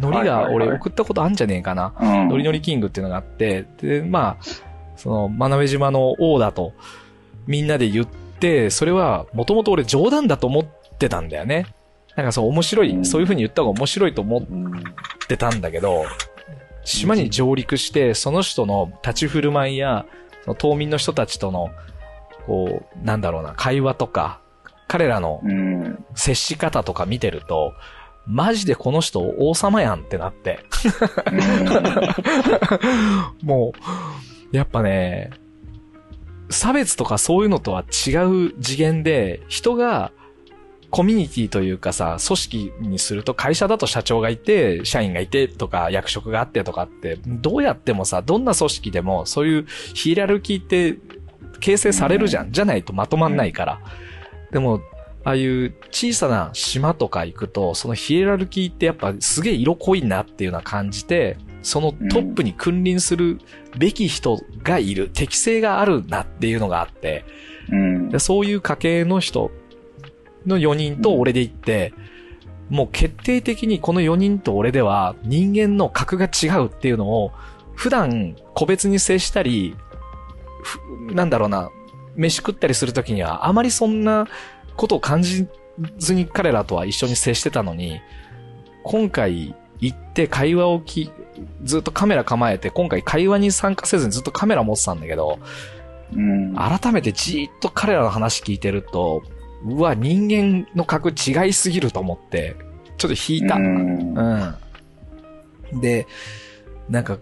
Speaker 2: ノリが俺送ったことあんじゃねえかな。
Speaker 4: うん。
Speaker 2: ノリノリキングっていうのがあって、で、まあ、その、真鍋島の王だと、みんなで言って、それは、もともと俺冗談だと思ってたんだよね。なんかそう面白い、
Speaker 3: うん
Speaker 2: そういう風に言った方が面白いと思っ
Speaker 3: うん。
Speaker 2: てたんだけど、島に上陸して、その人の立ち振る舞いや、その島民の人たちとの、こう、なんだろうな、会話とか、彼らの
Speaker 4: うん。
Speaker 2: 接し方とか見てると、マジでこの人王様やんってなって。もう、やっぱね、差別とかそういうのとは違う次元で、人がコミュニティというかさ、組織にすると会社だと社長がいて、社員がいてとか役職があってとかって、どうやってもさ、どんな組織でもそういうヒエラルキーって形成されるじゃん。じゃないとまとまんないから。でも、ああいう小さな島とか行くと、そのヒエラルキーってやっぱすげえ色濃いなっていうのは感じて、そのトップに君臨するべき人がいる、適性があるなっていうのがあって、
Speaker 4: うん
Speaker 2: で。そういう家系の人の4人と俺で行って、もう決定的にこの4人と俺では人間の格が違うっていうのを普段個別に接したり、ふなんだろうな、飯食ったりするときにはあまりそんなことを感じずに彼らとは一緒に接してたのに、今回行って会話をき、ずっとカメラ構えて、今回会話に参加せずにずっとカメラ持ってたんだけど、
Speaker 4: うん。
Speaker 2: 改めてじーっと彼らの話聞いてると、うわ、人間の格違いすぎると思って、ちょっと引いた。
Speaker 4: うん
Speaker 2: うん。で、なんか、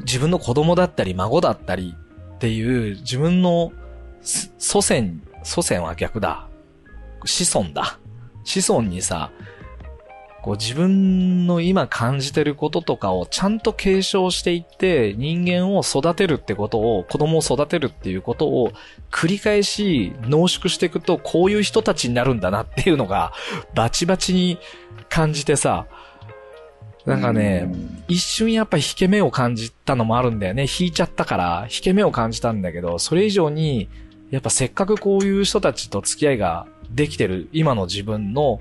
Speaker 2: 自分の子供だったり孫だったりっていう自分のす祖先、祖先は逆だ。子孫だ。子孫にさ、こう自分の今感じてることとかをちゃんと継承していって人間を育てるってことを、子供を育てるっていうことを繰り返し濃縮していくとこういう人たちになるんだなっていうのがバチバチに感じてさ、なんかね、一瞬やっぱ引け目を感じたのもあるんだよね。引いちゃったから、引け目を感じたんだけど、それ以上に、やっぱせっかくこういう人たちと付き合いができてる今の自分の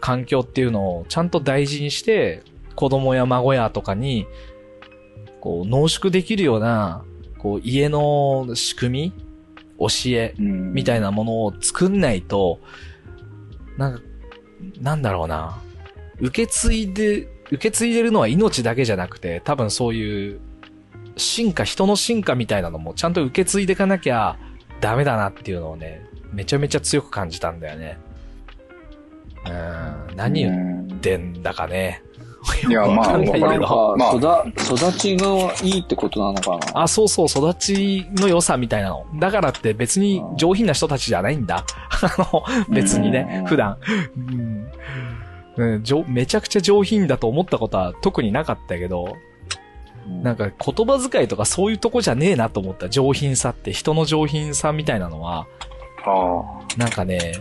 Speaker 2: 環境っていうのをちゃんと大事にして、子供や孫やとかに、こう濃縮できるような、こう家の仕組み教え
Speaker 4: うん
Speaker 2: みたいなものを作んないと、なんか、なんだろうな。受け継いで、受け継いでるのは命だけじゃなくて、多分そういう、進化、人の進化みたいなのもちゃんと受け継いでいかなきゃダメだなっていうのをね、めちゃめちゃ強く感じたんだよね。うん、何言ってんだかね。
Speaker 4: いやまあ
Speaker 2: わかんないけ
Speaker 3: なん
Speaker 2: ど。
Speaker 3: か、
Speaker 4: まあ
Speaker 3: 育、育ちがいいってことなのかな
Speaker 2: あ、そうそう、育ちの良さみたいなの。だからって別に上品な人たちじゃないんだ。あの、別にね
Speaker 3: う、ん
Speaker 2: 普段。うんめちゃくちゃ上品だと思ったことは特になかったけど、なんか言葉遣いとかそういうとこじゃねえなと思った。上品さって、人の上品さみたいなのは、
Speaker 4: あ
Speaker 2: なんかね、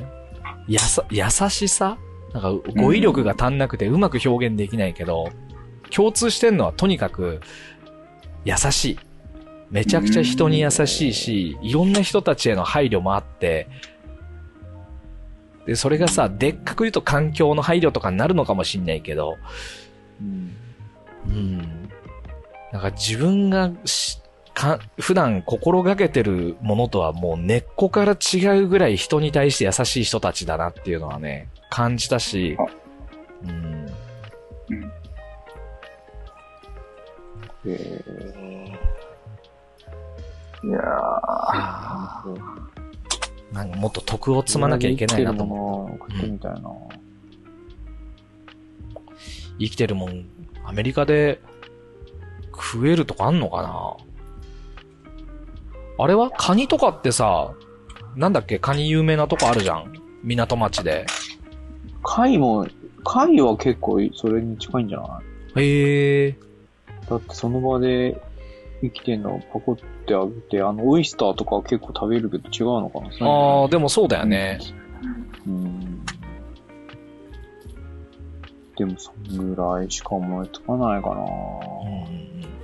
Speaker 2: やさ、優しさ？なんか語彙力が足んなくてうまく表現できないけど、共通してんのはとにかく優しい。めちゃくちゃ人に優しいし、いろんな人たちへの配慮もあって、で、それがさ、でっかく言うと環境の配慮とかになるのかもしんないけど、
Speaker 3: うん
Speaker 2: うん。なんか自分がしか普段心がけてるものとはもう根っこから違うぐらい人に対して優しい人たちだなっていうのはね、感じたし
Speaker 4: あ、
Speaker 2: うん。
Speaker 3: え
Speaker 4: いや
Speaker 2: あーなんかもっと徳を積まなきゃいけないなと思う。
Speaker 3: 思う。送ってみたいな。
Speaker 2: 生きてるもん、アメリカで食えるとかあんのかな？あれは？カニとかってさ、なんだっけ？カニ有名なとこあるじゃん港町で。
Speaker 3: 貝も、貝は結構それに近いんじゃない？
Speaker 2: へえ。
Speaker 3: だってその場で生きてんのをパコってあげて、あの、オイスターとかは結構食べるけど違うのかな？
Speaker 2: ああ、でもそうだよね。
Speaker 3: うん。でもそんぐらいしか思いつかないかな
Speaker 2: うん
Speaker 3: うん。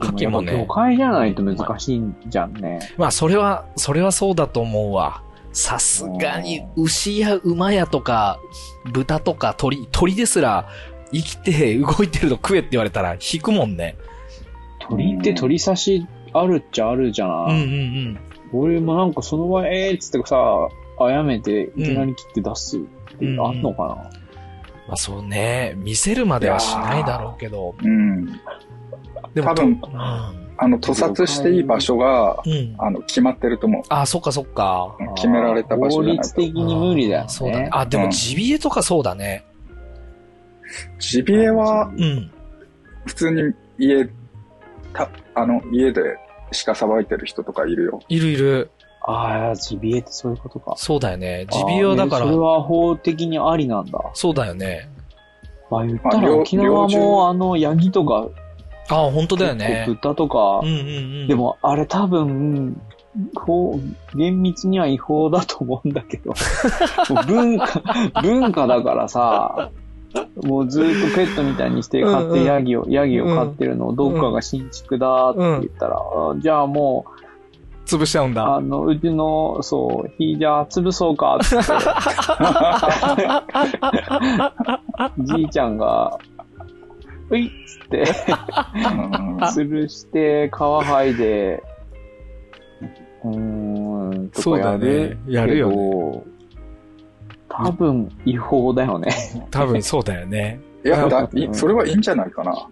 Speaker 2: 牡蠣もね
Speaker 3: 魚介じゃないと難しいんじゃんね。
Speaker 2: まあ、それは、それはそうだと思うわ。さすがに、牛や馬やとか、豚とか鳥、鳥ですら、生きて動いてるの食えって言われたら引くもんね。
Speaker 3: 鳥って鳥刺しあるっちゃあるじゃ
Speaker 2: うん
Speaker 3: ない、
Speaker 2: うんうん。
Speaker 3: 俺もなんかその場えーっつってさ、あやめていきなり切って出すって
Speaker 2: うん
Speaker 3: あんのかな、
Speaker 2: まあそうね、見せるまではしないだろうけど。
Speaker 4: ーうん。
Speaker 2: でも
Speaker 4: 多分
Speaker 2: と
Speaker 4: あの、屠殺していい場所が、
Speaker 2: うん。うん。
Speaker 4: あの、決まってると思う。
Speaker 2: あ、そっかそっか。
Speaker 4: うん決められた場所じゃないと
Speaker 3: 法律。的に無理だよね。
Speaker 2: そうだね。あ、でも
Speaker 4: うん
Speaker 2: ジビエとかそうだね。
Speaker 4: ジビエは、
Speaker 2: うん。
Speaker 4: 普通に家、た、あの、家で鹿さばいてる人とかいるよ。
Speaker 2: いるいる。
Speaker 3: ああ、ジビエってそういうことか。
Speaker 2: そうだよね。ジビエはだから
Speaker 3: それ、は法的にありなんだ。
Speaker 2: そうだよね。
Speaker 3: まあ言ったら沖縄もあの、ヤギとか、
Speaker 2: あ、本当だよね。
Speaker 3: 豚とか、
Speaker 2: うんうんうん。
Speaker 3: で、もあれ多分、法、厳密には違法だと思うんだけど、文化、文化だからさ、もうずっとペットみたいにして飼って
Speaker 2: うんうん
Speaker 3: ヤギを、ヤギを飼ってるのをどっかが新築だって言ったら、あじゃあもう、
Speaker 2: 潰しちゃうんだ。
Speaker 3: あの、うちの、そう、ひじゃあ潰そうかって。じいちゃんが、ういっつって、
Speaker 4: うん
Speaker 3: 潰して、皮剥いで、うーん、と
Speaker 2: そうだ
Speaker 3: かやる
Speaker 2: ね。やるよね。
Speaker 3: ね。多分違法だよね。
Speaker 2: 多分そうだよね。
Speaker 4: いや、だそれはいいんじゃないかな。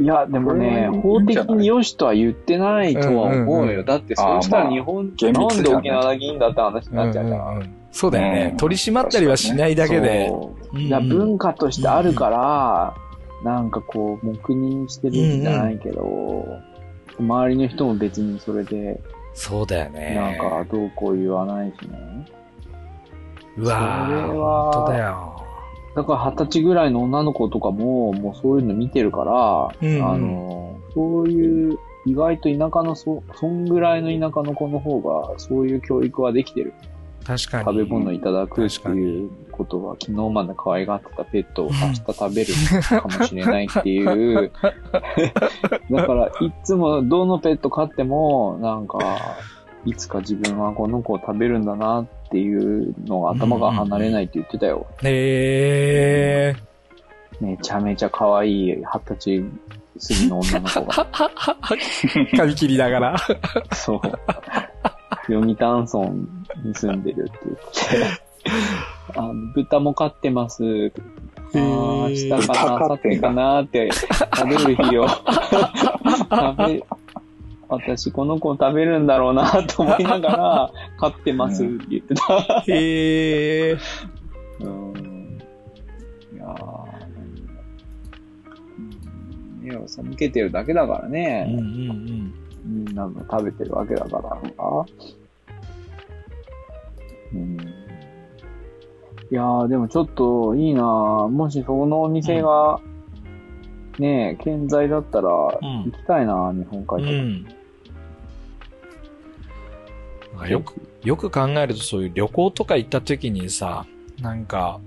Speaker 3: いや、でもね、法的に良しとは言ってないとは思うよ。
Speaker 2: うんうんうん
Speaker 3: だってそうしたら日本、
Speaker 4: 厳
Speaker 3: なんで沖縄だけいいんだって話になっちゃうじゃん。
Speaker 2: うんうんうんそうだよね
Speaker 4: う。ん
Speaker 2: 取り締まったりはしないだけで。
Speaker 3: そう
Speaker 2: うん
Speaker 3: いや文化としてあるから、なんかこう、黙認してるんじゃないけど、周りの人も別にそれで、
Speaker 2: そうだよね。
Speaker 3: なんかどうこう言わないしね。
Speaker 2: うわ
Speaker 3: それ
Speaker 2: ー、
Speaker 3: は
Speaker 2: 本当だよ。
Speaker 3: だから二十歳ぐらいの女の子とかも、もうそういうの見てるから、
Speaker 2: うんうん
Speaker 3: あの、そういう、意外と田舎のそ、そんぐらいの田舎の子の方が、そういう教育はできてる。
Speaker 2: 確かに。
Speaker 3: 食べ物いただくっていうことは、昨日まで可愛がってたペットを明日食べるかもしれないっていう。だから、いつもどのペット飼っても、なんか、いつか自分はこの子を食べるんだなっていうのが頭が離れないって言ってたよ。
Speaker 2: へー。
Speaker 3: めちゃめちゃ可愛い二十歳過ぎの女の子が。
Speaker 2: 髪切りながら。
Speaker 3: そう。読谷村に住んでるって言って。あの豚も飼ってます。ああ、明日かな、明後日かなって食べる日を。食べ、私この子を食べるんだろうなと思いながら、飼ってますって言ってた。
Speaker 2: へー。
Speaker 3: うん。いやーうん目を背けてるだけだから
Speaker 2: うん
Speaker 3: ね。
Speaker 2: うんうん。
Speaker 3: みんなの食べてるわけだから。うん。いやー、でもちょっといいなーもしそのお店が、ねえ、健在だったら、
Speaker 2: ん
Speaker 3: 行きたいな、日本海とか。
Speaker 2: うん。よく、よく考えるとそういう旅行とか行った時にさ、なんか、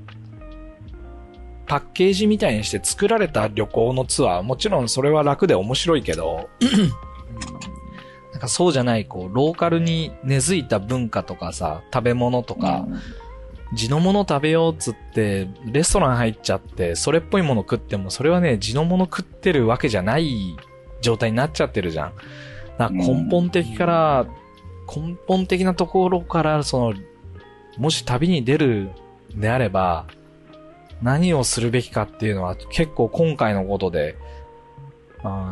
Speaker 2: パッケージみたいにして作られた旅行のツアー、もちろんそれは楽で面白いけど、なんかそうじゃない、こう、ローカルに根付いた文化とかさ、食べ物とか、地のもの食べようっつって、レストラン入っちゃって、それっぽいもの食っても、それはね、地のもの食ってるわけじゃない状態になっちゃってるじゃん。だから根本的から、根本的なところから、その、もし旅に出るんであれば、何をするべきかっていうのは結構今回のことで、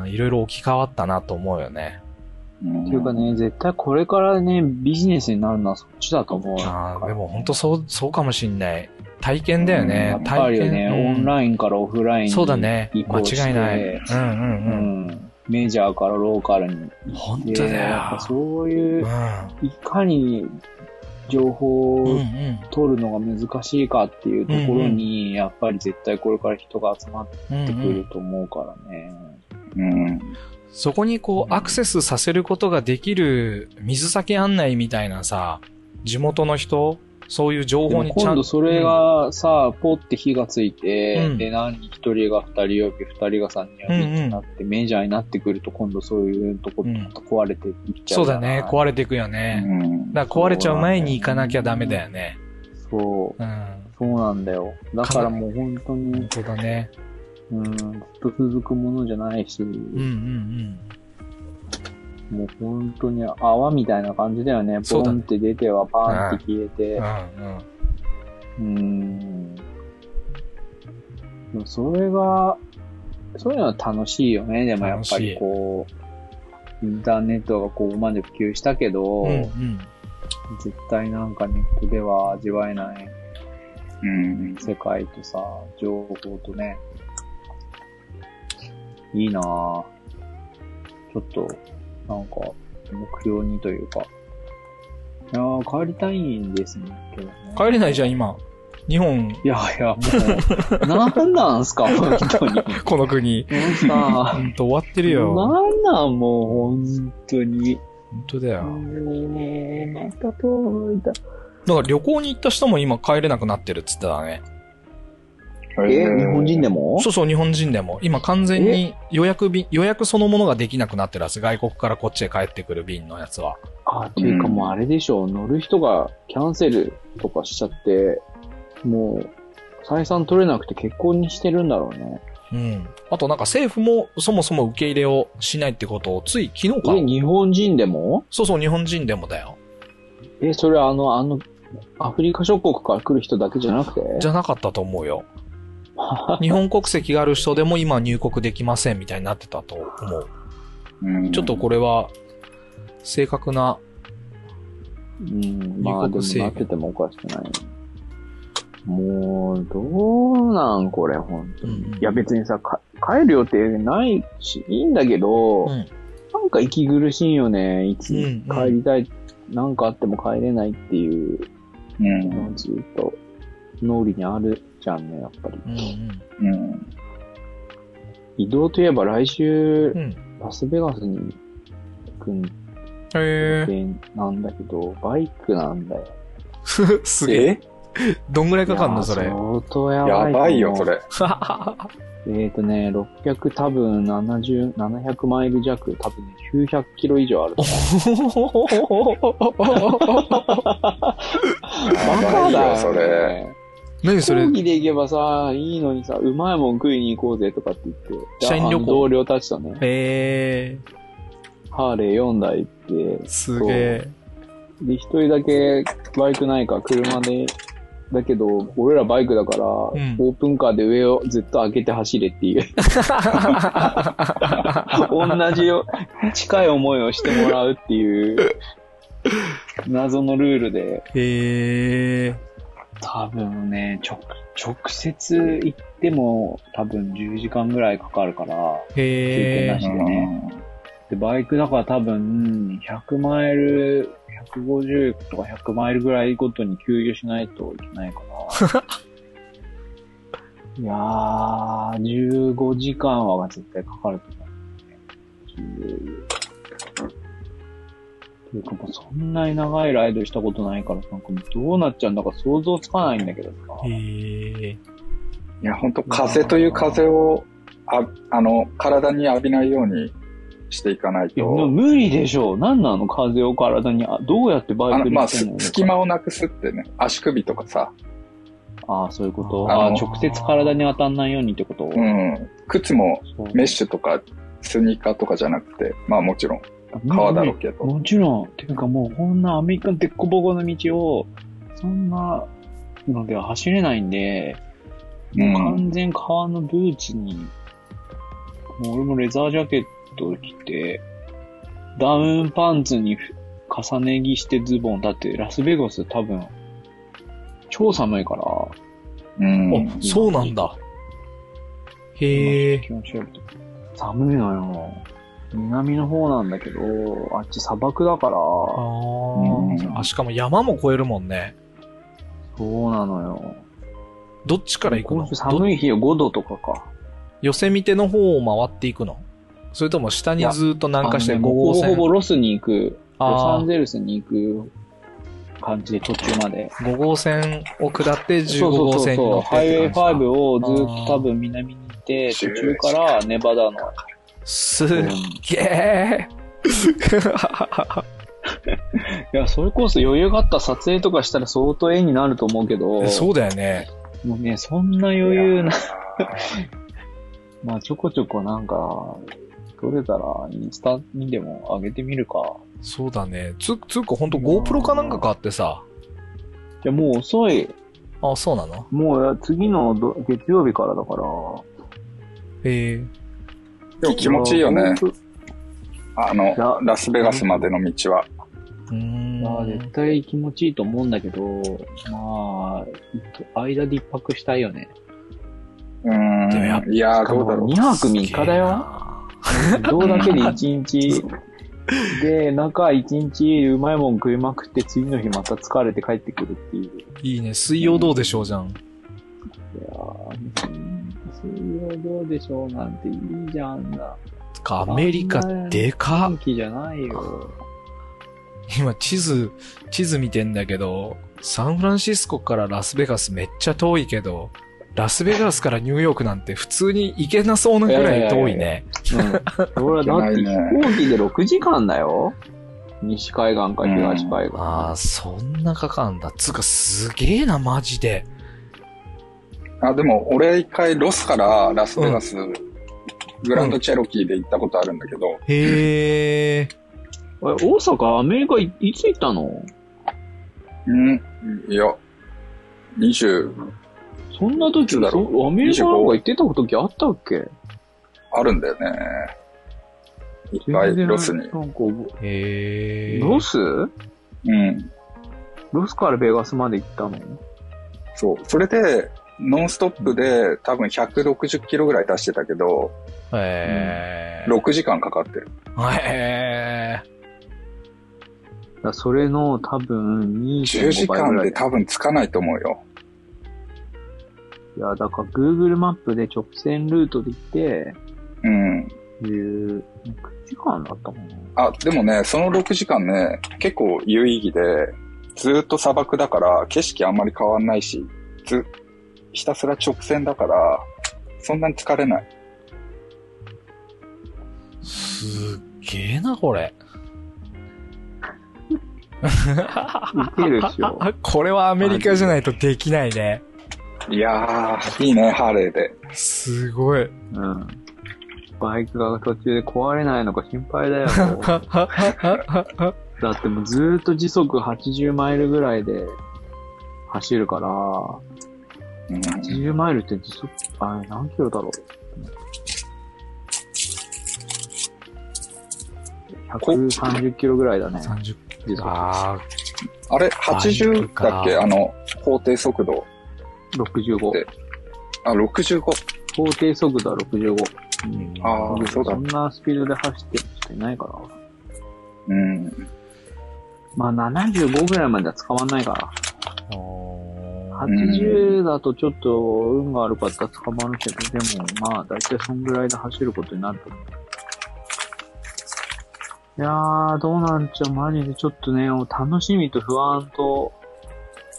Speaker 2: いろいろ置き換わったなと思うよね。
Speaker 4: うん
Speaker 3: っていうかね、絶対これからね、ビジネスになるのはそっちだと思う。
Speaker 2: あーでも本当そう、そうかもしんない。体験だよね。体験。
Speaker 3: りね、
Speaker 2: うん
Speaker 3: オンラインからオフラインに
Speaker 2: そうだね。間違いない。うんうん
Speaker 3: う
Speaker 2: うん。
Speaker 3: ん。メジャーからローカルに。
Speaker 2: 本当
Speaker 3: で
Speaker 2: だよ。
Speaker 3: そういう
Speaker 2: う、ん。
Speaker 3: いかに情報を。取るのが難しいかっていうところに、やっぱり絶対これから人が集まっ
Speaker 2: うん
Speaker 3: てく
Speaker 2: うん
Speaker 3: ると思うからね。
Speaker 4: うん。
Speaker 2: そこにこうアクセスさせることができる水先案内みたいなさ、地元の人、そういう情報にちゃん
Speaker 3: 今度それがさ、ポって火がついて、
Speaker 2: うん
Speaker 3: で、何人一人が二人呼び、二人が三人呼びってなって、メジャーになってくると、今度そういうとこ、
Speaker 2: うん
Speaker 3: 壊れていっちゃ
Speaker 2: そううだね。壊れていくよね。
Speaker 4: うん
Speaker 2: だから壊れちゃう前に行かなきゃダメだよね。
Speaker 3: そう。
Speaker 2: うん。
Speaker 3: そうなんだよ。だからもう本当に
Speaker 2: 本、当だね。
Speaker 3: うん、ずっと続くものじゃないし、
Speaker 2: うんうん
Speaker 3: もう本当に泡みたいな感じだよね。ポンって出てはパーンって消えて。
Speaker 2: うん。うん
Speaker 3: うん。でもそれが、そういうのは楽しいよね。でもやっぱりこう、インターネットがここまで普及したけど、
Speaker 2: うん。うんうん。
Speaker 3: 絶対なんかネットでは味わえない
Speaker 4: うん。
Speaker 3: 世界とさ、情報とね。いいなぁ。ちょっと、なんか、目標にというか。いやー帰りたいんですけどね。
Speaker 2: 帰れないじゃん、今。日本、
Speaker 3: いやいや、もう、なんなんすか、本当に。もう
Speaker 2: この国。
Speaker 3: さ、
Speaker 2: ほんと終わってるよ。
Speaker 3: なんなんもう、本当に。
Speaker 2: 本当だよ。
Speaker 3: また遠いた。
Speaker 2: だから旅行に行った人も今帰れなくなってるっつってたね。
Speaker 3: え、日本人でも？
Speaker 2: そうそう、日本人でも。今完全に予約便、予約そのものができなくなってるはず。外国からこっちへ帰ってくる便のやつは。
Speaker 3: あ、っていうかもうあれでしょ、乗る人がキャンセルとかしちゃって、もう、採算取れなくて結婚にしてるんだろうね。
Speaker 2: うん。あとなんか政府もそもそも受け入れをしないってことをつい昨日か。
Speaker 3: え、日本人でも？
Speaker 2: そうそう、日本人でもだよ。
Speaker 3: え、それはあの、あの、アフリカ諸国から来る人だけじゃなくて？
Speaker 2: じゃなかったと思うよ。日本国籍がある人でも今入国できませんみたいになってたと思う。
Speaker 4: うん
Speaker 2: ちょっとこれは、正確な、入国制限
Speaker 3: なっててもおかしくない。もう、どうなんこれ、ほんとに。
Speaker 2: うんうん
Speaker 3: いや別にさ、か帰る予定ないし、いいんだけど、
Speaker 2: うん
Speaker 3: なんか息苦しいよね。いつ
Speaker 2: うんうん
Speaker 3: 帰りたい、なんかあっても帰れないっていう
Speaker 4: うん。
Speaker 3: ずっと脳裏にあるじゃんね、やっぱり。
Speaker 2: うんうん。
Speaker 4: うん。
Speaker 3: 移動といえば来週
Speaker 2: う、ん。
Speaker 3: ラスベガスに行くん
Speaker 2: へえ。
Speaker 3: でなんだけど、バイクなんだよ。
Speaker 2: すげえ。どんぐらいかかんのそれ？
Speaker 3: 相当やばい。
Speaker 4: やばいよ、それ。
Speaker 3: えっ、とね、600多分70、700マイル弱、多分ね、900キロ以上ある。バ
Speaker 4: やばいよ、それ。。
Speaker 2: 何それ？
Speaker 3: 飛行機で行けばさ、いいのにさ、うまいもん食いに行こうぜとかって言って。
Speaker 2: 社員旅行？
Speaker 3: 同僚たちとね、
Speaker 2: へえ。
Speaker 3: ハーレー4台行って、
Speaker 2: すげえ。
Speaker 3: で、一人だけバイクないから車で、だけど、俺らバイクだから、
Speaker 2: ん
Speaker 3: オープンカーで上をずっと開けて走れっていう。同じよ、近い思いをしてもらうっていう、謎のルールで、
Speaker 2: へえ。
Speaker 3: 多分ね、直、直接行っても多分10時間ぐらいかかるから、
Speaker 2: へえ
Speaker 3: な。しでね。で、バイクだから多分、100マイル、150とか100マイルぐらいごとに給油しないといけないから。いやー、15時間は絶対かかると思う、ね。かもうそんなに長いライドしたことないから、なんかもうどうなっちゃうんだか想像つかないんだけどさ。
Speaker 2: へえ。
Speaker 4: いや、本当風という風を、あ、あの、体に浴びないようにしていかないと。
Speaker 3: 無理でしょう。何なの？風を体に、あどうやってバイク
Speaker 4: あの、まあ、隙間をなくすってね、足首とかさ、
Speaker 3: ああ、そういうこと？
Speaker 4: あの
Speaker 3: ああ、直接体に当たんないようにってこと？
Speaker 4: うん。靴もメッシュとかスニーカーとかじゃなくて、まあもちろん革だろうけど。
Speaker 3: もちろん。ていうかもうこんなアメリカンデッコボコの道を、そんなのでは走れないんで、もう完全革のブーツに、もう俺もレザージャケットを着て、ダウンパンツに重ね着してズボン。だってラスベガス多分、超寒いから、
Speaker 4: うん。
Speaker 2: あ、そうなんだ。へえ。
Speaker 3: 気持ち悪い。寒いのよ。南の方なんだけど、あっち砂漠だから、
Speaker 2: あ
Speaker 4: うん
Speaker 2: ーあ、しかも山も越えるもんね。
Speaker 3: そうなのよ。
Speaker 2: どっちから行くの？
Speaker 3: 寒い日よ、5度とかか。
Speaker 2: ヨセミテの方を回っていくの？それとも下にずっと南下して5
Speaker 3: あのね
Speaker 2: 号線
Speaker 3: ほぼほぼロスに行く、ロサ
Speaker 2: あ
Speaker 3: ンゼルスに行く感じで途中まで。
Speaker 2: あ、5号線を下って15
Speaker 3: そうそう
Speaker 2: 号
Speaker 3: そうそう。
Speaker 2: 線に乗って
Speaker 3: ハイウェイ
Speaker 2: って感じだ
Speaker 3: 5をずっと多分南に行って、途中からネバダの。
Speaker 2: すっげえ。
Speaker 3: いや、それこそ余裕があった撮影とかしたら相当絵になると思うけど、
Speaker 2: そうだよね。
Speaker 3: もうね、そんな余裕な、まあちょこちょこなんか、撮れたらインスタにでも上げてみるか。
Speaker 2: そうだね。つ、つうかほんと GoPro かなんか買ってさ。
Speaker 3: いや、もう遅い。
Speaker 2: あ、そうなの？
Speaker 3: もう次のど月曜日からだから。
Speaker 2: へえ。
Speaker 4: でも気持ちいいよね。
Speaker 3: い
Speaker 4: あの
Speaker 3: や、
Speaker 4: ラスベガスまでの道は。
Speaker 2: うー
Speaker 3: や、
Speaker 2: ん。
Speaker 3: 絶対気持ちいいと思うんだけど、まあ、間で一泊したいよね。
Speaker 4: うん。いやー、どうだろう
Speaker 3: 2。泊3日だよ。移動だけで1日。で、中1日うまいもん食いまくって、次の日また疲れて帰ってくるっていう。
Speaker 2: いいね。水曜どうでしょうじゃん。
Speaker 3: いやー、水曜どうでしょうなんていいじゃんだ。
Speaker 2: か、アメリカでかっ
Speaker 3: じゃないよ。
Speaker 2: 今地図、地図見てんだけど、サンフランシスコからラスベガスめっちゃ遠いけど、ラスベガスからニューヨークなんて普通に行けなそうなぐらい遠いね。
Speaker 3: うん。俺だって飛行機で6時間だよ。西海岸か東海岸。
Speaker 2: ああ、そんなかかんだ。つうかすげえな、マジで。
Speaker 4: あ、でも、俺一回ロスからラスベガス、グランドチェロキーで行ったことあるんだけど、
Speaker 2: へえ。
Speaker 3: え、大阪、アメリカいいつ行ったの？
Speaker 4: うん、いや、20
Speaker 3: そんな時
Speaker 4: だろ？
Speaker 3: そアメリカなんか行ってた時あったっけ？
Speaker 4: あるんだよね。一回ロスに。
Speaker 3: なん
Speaker 2: へえ。
Speaker 3: えロス？
Speaker 4: うん。
Speaker 3: ロスからベガスまで行ったの？
Speaker 4: そう。それで、ノンストップで多分160キロぐらい出してたけど、
Speaker 2: へえ。
Speaker 4: 6時間かかってる。
Speaker 2: へえ。
Speaker 3: だからそれの多分
Speaker 4: 10時
Speaker 3: 2.5倍ぐ
Speaker 4: 間で
Speaker 3: らい。
Speaker 4: 多分つかないと思うよ。
Speaker 3: いや、だから Google マップで直線ルートで行って、
Speaker 4: うん。
Speaker 3: 10 9時間だったもんな。
Speaker 4: あ、でもね、その6時間ね、結構有意義で、ずーっと砂漠だから景色あんまり変わんないし、ず、ひたすら直線だから、そんなに疲れない。
Speaker 2: すっげえな、これ。
Speaker 3: いけるっしょ。
Speaker 2: これはアメリカじゃないとできないね。
Speaker 4: いやー、いいね、ハーレーで。
Speaker 2: すごい。
Speaker 3: うん。バイクが途中で壊れないのか心配だよ。だってもうずーっと時速80マイルぐらいで走るから、
Speaker 4: うん、
Speaker 3: 80マイルって時速、あれ何キロだろう？130キロぐらいだね。
Speaker 2: 30
Speaker 3: 時速
Speaker 2: あ
Speaker 4: あれ、
Speaker 2: バイク
Speaker 4: 80
Speaker 2: か
Speaker 4: だっけあの、法定速度。
Speaker 3: 65
Speaker 4: で。あ、65。
Speaker 3: 法定速度は65。
Speaker 2: うん
Speaker 4: あーそうだ
Speaker 3: そんなスピードで走ってる人いないから。
Speaker 4: うん。
Speaker 3: まあ75ぐらいまでは捕まんないから。80だとちょっと運が悪かったら捕まるけど、でもまあ大体そんぐらいで走ることになると思う。いやー、どうなんちゃう、マジでちょっとね、楽しみと不安と、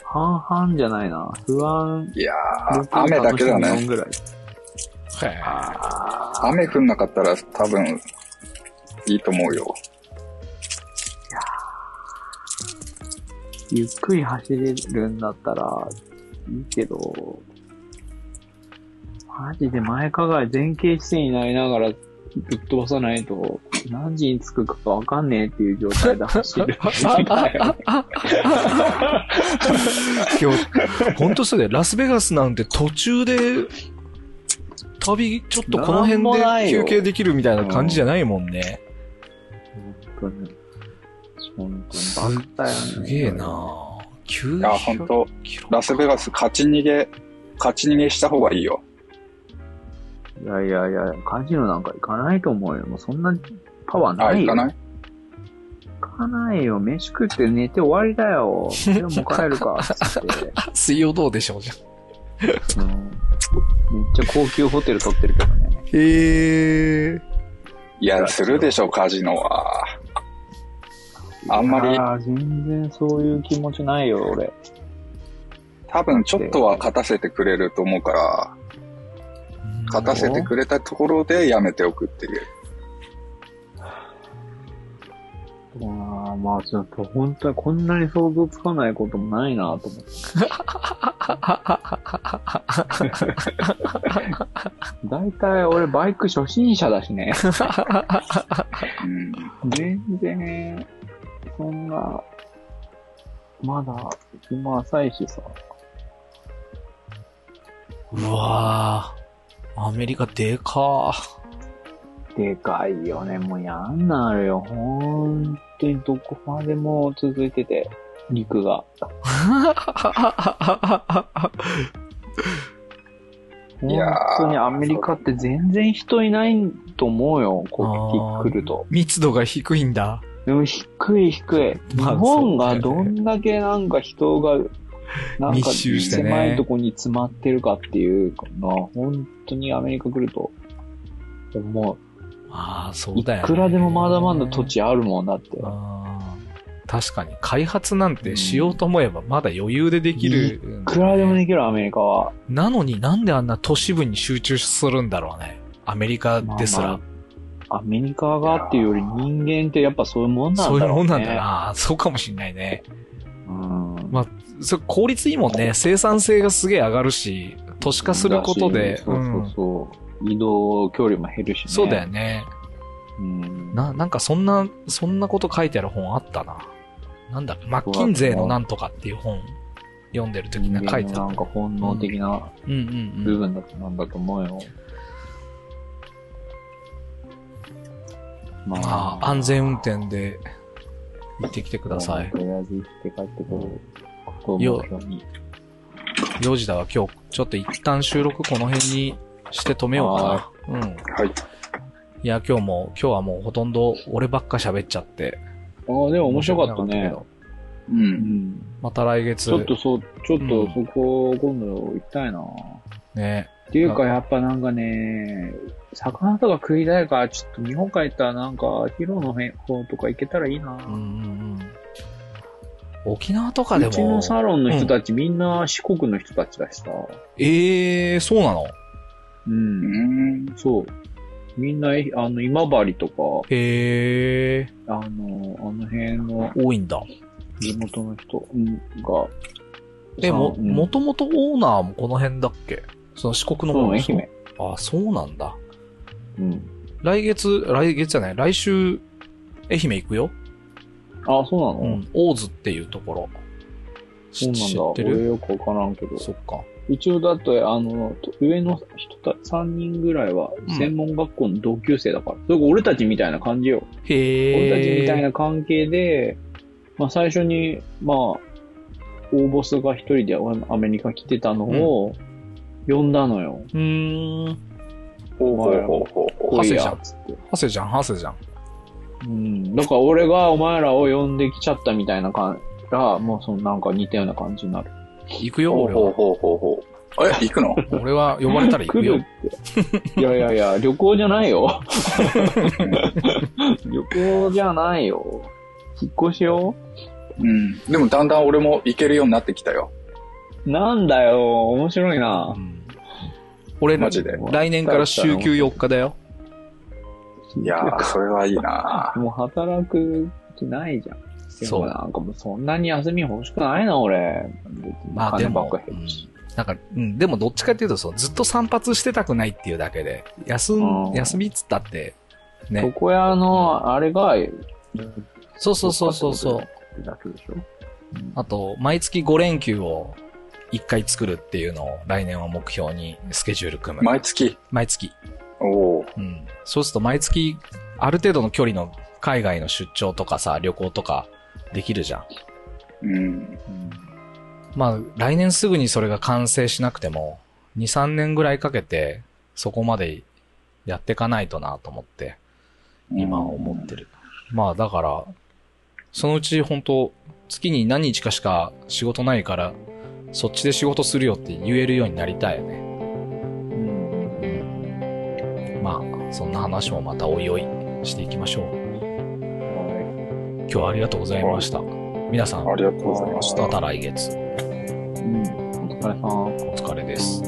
Speaker 3: 半々じゃないな。不安、
Speaker 4: いやー、雨だけだね。
Speaker 3: 4ぐらい。
Speaker 4: 雨降んなかったら多分、いいと思うよ。
Speaker 3: ゆっくり走れるんだったら、いいけど、マジで前かがり前傾姿勢になりながらぶっ飛ばさないと、何時に着くかわかんねえっていう状態で走る。
Speaker 2: 今日、ほんとそうだよ。ラスベガスなんて途中で、旅、ちょっとこの辺で休憩できるみたいな感じじゃないもんね。
Speaker 3: 本当に。本当にバカだよね。
Speaker 2: すげえな9
Speaker 4: いや、ほんと、
Speaker 2: キロ
Speaker 4: ラスベガス勝ち逃げ、勝ち逃げした方がいいよ。
Speaker 3: いやいやいや、カジノなんか行かないと思うよ。もうそんなパワー
Speaker 4: あ、
Speaker 3: ないよ。
Speaker 4: 行かない？
Speaker 3: 行かないよ。飯食って寝て終わりだよ。でも帰るか。
Speaker 2: 水曜どうでしょうじゃん。
Speaker 3: うんめっちゃ高級ホテル取ってるけどね。
Speaker 2: へえ。
Speaker 4: いや、するでしょ、カジノは。あんまり
Speaker 3: いやー全然そういう気持ちないよ、俺。
Speaker 4: 多分ちょっとは勝たせてくれると思うから、勝たせてくれたところでやめておくっていう。
Speaker 3: あーまあちょっと本当にこんなに想像つかないこともないなと思って。大体俺バイク初心者だしね。
Speaker 4: うん。
Speaker 3: 全然、そんな、まだ暇浅いしさ。
Speaker 2: うわぁ。アメリカでか
Speaker 3: でかいよね。もうやんなるよ。ほんとにどこまでも続いてて、陸が。本
Speaker 4: いやー
Speaker 3: 当にアメリカって全然人いないと思うよ。こっち来ると。
Speaker 2: 密度が低いんだ。
Speaker 3: でも低い低い。日
Speaker 2: まあ
Speaker 3: 本がどんだけなんか人が、なんか狭いとこに詰まってるかっていうのは、本当にアメリカ来ると思う。
Speaker 2: ああ、そう
Speaker 3: い
Speaker 2: だよ、ね。
Speaker 3: くらでもまだまだ土地あるもんだって。
Speaker 2: 確かに。開発なんてしようと思えばまだ余裕でできる、
Speaker 3: いくらでもできる、アメリカは。
Speaker 2: なのになんであんな都市部に集中するんだろうね。アメリカですら。
Speaker 3: まあまあアメリカがっていうより人間ってやっぱそういうもんなんだろうね。
Speaker 2: そういうもんなんだな。そうかもしんないね。
Speaker 3: うん。
Speaker 2: まあ、それ効率いいもんね。生産性がすげえ上がるし、都市化することで。
Speaker 3: そうそうそう。移動距離も減るしね。
Speaker 2: そうだよね。
Speaker 3: うん。
Speaker 2: な、なんかそんな、そんなこと書いてある本あったな。なんだマッキンゼーのなんとかっていう本読んでる時に書いてあった。
Speaker 3: なんか本能的な
Speaker 2: うんうん
Speaker 3: 部
Speaker 2: うん。
Speaker 3: 分だとなんだと思うよ。ま
Speaker 2: まあ、安全運転で行ってきてください
Speaker 3: と。りあえず行って帰ってくることを目標に。
Speaker 2: 4時だわ、今日、ちょっと一旦収録この辺にして止めようかな。うん。
Speaker 4: はい。
Speaker 2: いや、今日も、今日はもうほとんど俺ばっか喋っちゃって。
Speaker 3: ああ、でも面白かった
Speaker 2: 面
Speaker 3: ね
Speaker 2: 白。
Speaker 4: う。
Speaker 3: うんん。
Speaker 2: また来月。
Speaker 3: ちょっとそう、ちょっとそこ、今度行きたいな。
Speaker 2: ね。
Speaker 3: っていうか、やっぱなんかね、魚とか食いたいから、ちょっと日本帰ったらなんか、ヒロの方とか行けたらいいな。
Speaker 2: うんうんうん。沖縄とかでも。
Speaker 3: うちのサロンの人たち、みんな四国の人たちだしさ。
Speaker 2: ええー、そうなの？
Speaker 3: うん。
Speaker 4: うん。
Speaker 3: そう。みんな、えあの、今治とか、
Speaker 2: へえ
Speaker 3: あの、あの辺の
Speaker 2: ー、多いんだ。
Speaker 3: 地元の人うんが、
Speaker 2: え、も、
Speaker 3: うん
Speaker 2: もともとオーナーもこの辺だっけ？その四国の
Speaker 3: そう、
Speaker 2: 方の人？
Speaker 3: 愛媛。
Speaker 2: あ、そうなんだ。
Speaker 3: うん。
Speaker 2: 来月、来月じゃない、来週、愛媛行くよ。
Speaker 3: あ、そうなの、
Speaker 2: うん。大津っていうところ。
Speaker 3: そうなんだ。
Speaker 2: 知ってる？
Speaker 3: 俺よくわからんけど。
Speaker 2: そっか。
Speaker 3: 一応だって、あの、と上の人た、3人ぐらいは
Speaker 2: うん
Speaker 3: 専門学校の同級生だから。それが俺たちみたいな感じよ。
Speaker 2: へえ。
Speaker 3: 俺たちみたいな関係で、まあ最初に、まあ、大ボスが一人でアメリカ来てたのを、呼んだのよ。
Speaker 2: うーん。
Speaker 4: ほうほうほうほう
Speaker 2: ハセじゃん
Speaker 3: や、つって。
Speaker 2: ハセじゃん、ハセじゃん。
Speaker 3: うん。だから俺がお前らを呼んできちゃったみたいな感じが、もうそのなんか似たような感じになる。
Speaker 2: 行くよ、
Speaker 4: う。ほう
Speaker 2: 俺は。
Speaker 4: ほうほうほうほう。え、行くの？
Speaker 2: 俺は呼ばれたら行くよ。
Speaker 3: いやいやいや、旅行じゃないよ。旅行じゃないよ。引っ越しよ
Speaker 4: うん。でもだんだん俺も行けるようになってきたよ。
Speaker 3: なんだよ、面白いな
Speaker 2: う。ん俺、
Speaker 4: マジで
Speaker 2: 来年から週休4日だよ。
Speaker 4: いやー、それはいいな
Speaker 3: もう働く気ないじゃん。
Speaker 2: そう
Speaker 3: なんかもうそんなに休み欲しくないな、俺。
Speaker 2: まあでも
Speaker 3: 金ばっか減るし。
Speaker 2: なんか、うん、でもどっちかっていうとそう、ずっと散髪してたくないっていうだけで、休ん、
Speaker 3: うん
Speaker 2: 休みっつったって、ね。
Speaker 3: 床屋の、あれが、
Speaker 2: そうそうそうそうそう。
Speaker 3: う。だけでしょ。
Speaker 2: あと、毎月5連休を1回作るっていうのを来年は目標にスケジュール組む。
Speaker 4: 毎月？
Speaker 2: 毎月。
Speaker 4: おお
Speaker 2: うん。そうすると毎月、ある程度の距離の海外の出張とかさ、旅行とかできるじゃん。
Speaker 4: うん。
Speaker 2: まあ、来年すぐにそれが完成しなくても、2、3年ぐらいかけて、そこまでやっていかないとなと思って、今は思ってる。まあ、だから、そのうち本当月に何日かしか仕事ないから、そっちで仕事するよって言えるようになりたいよね。
Speaker 3: うん。
Speaker 2: まあ、そんな話もまたおいおいしていきましょう。
Speaker 3: は
Speaker 2: 今日はありがとうございました。皆さん、
Speaker 4: ありがとうございました
Speaker 2: ま。た来月、
Speaker 3: い。うん。お疲れさん。
Speaker 2: お疲れです。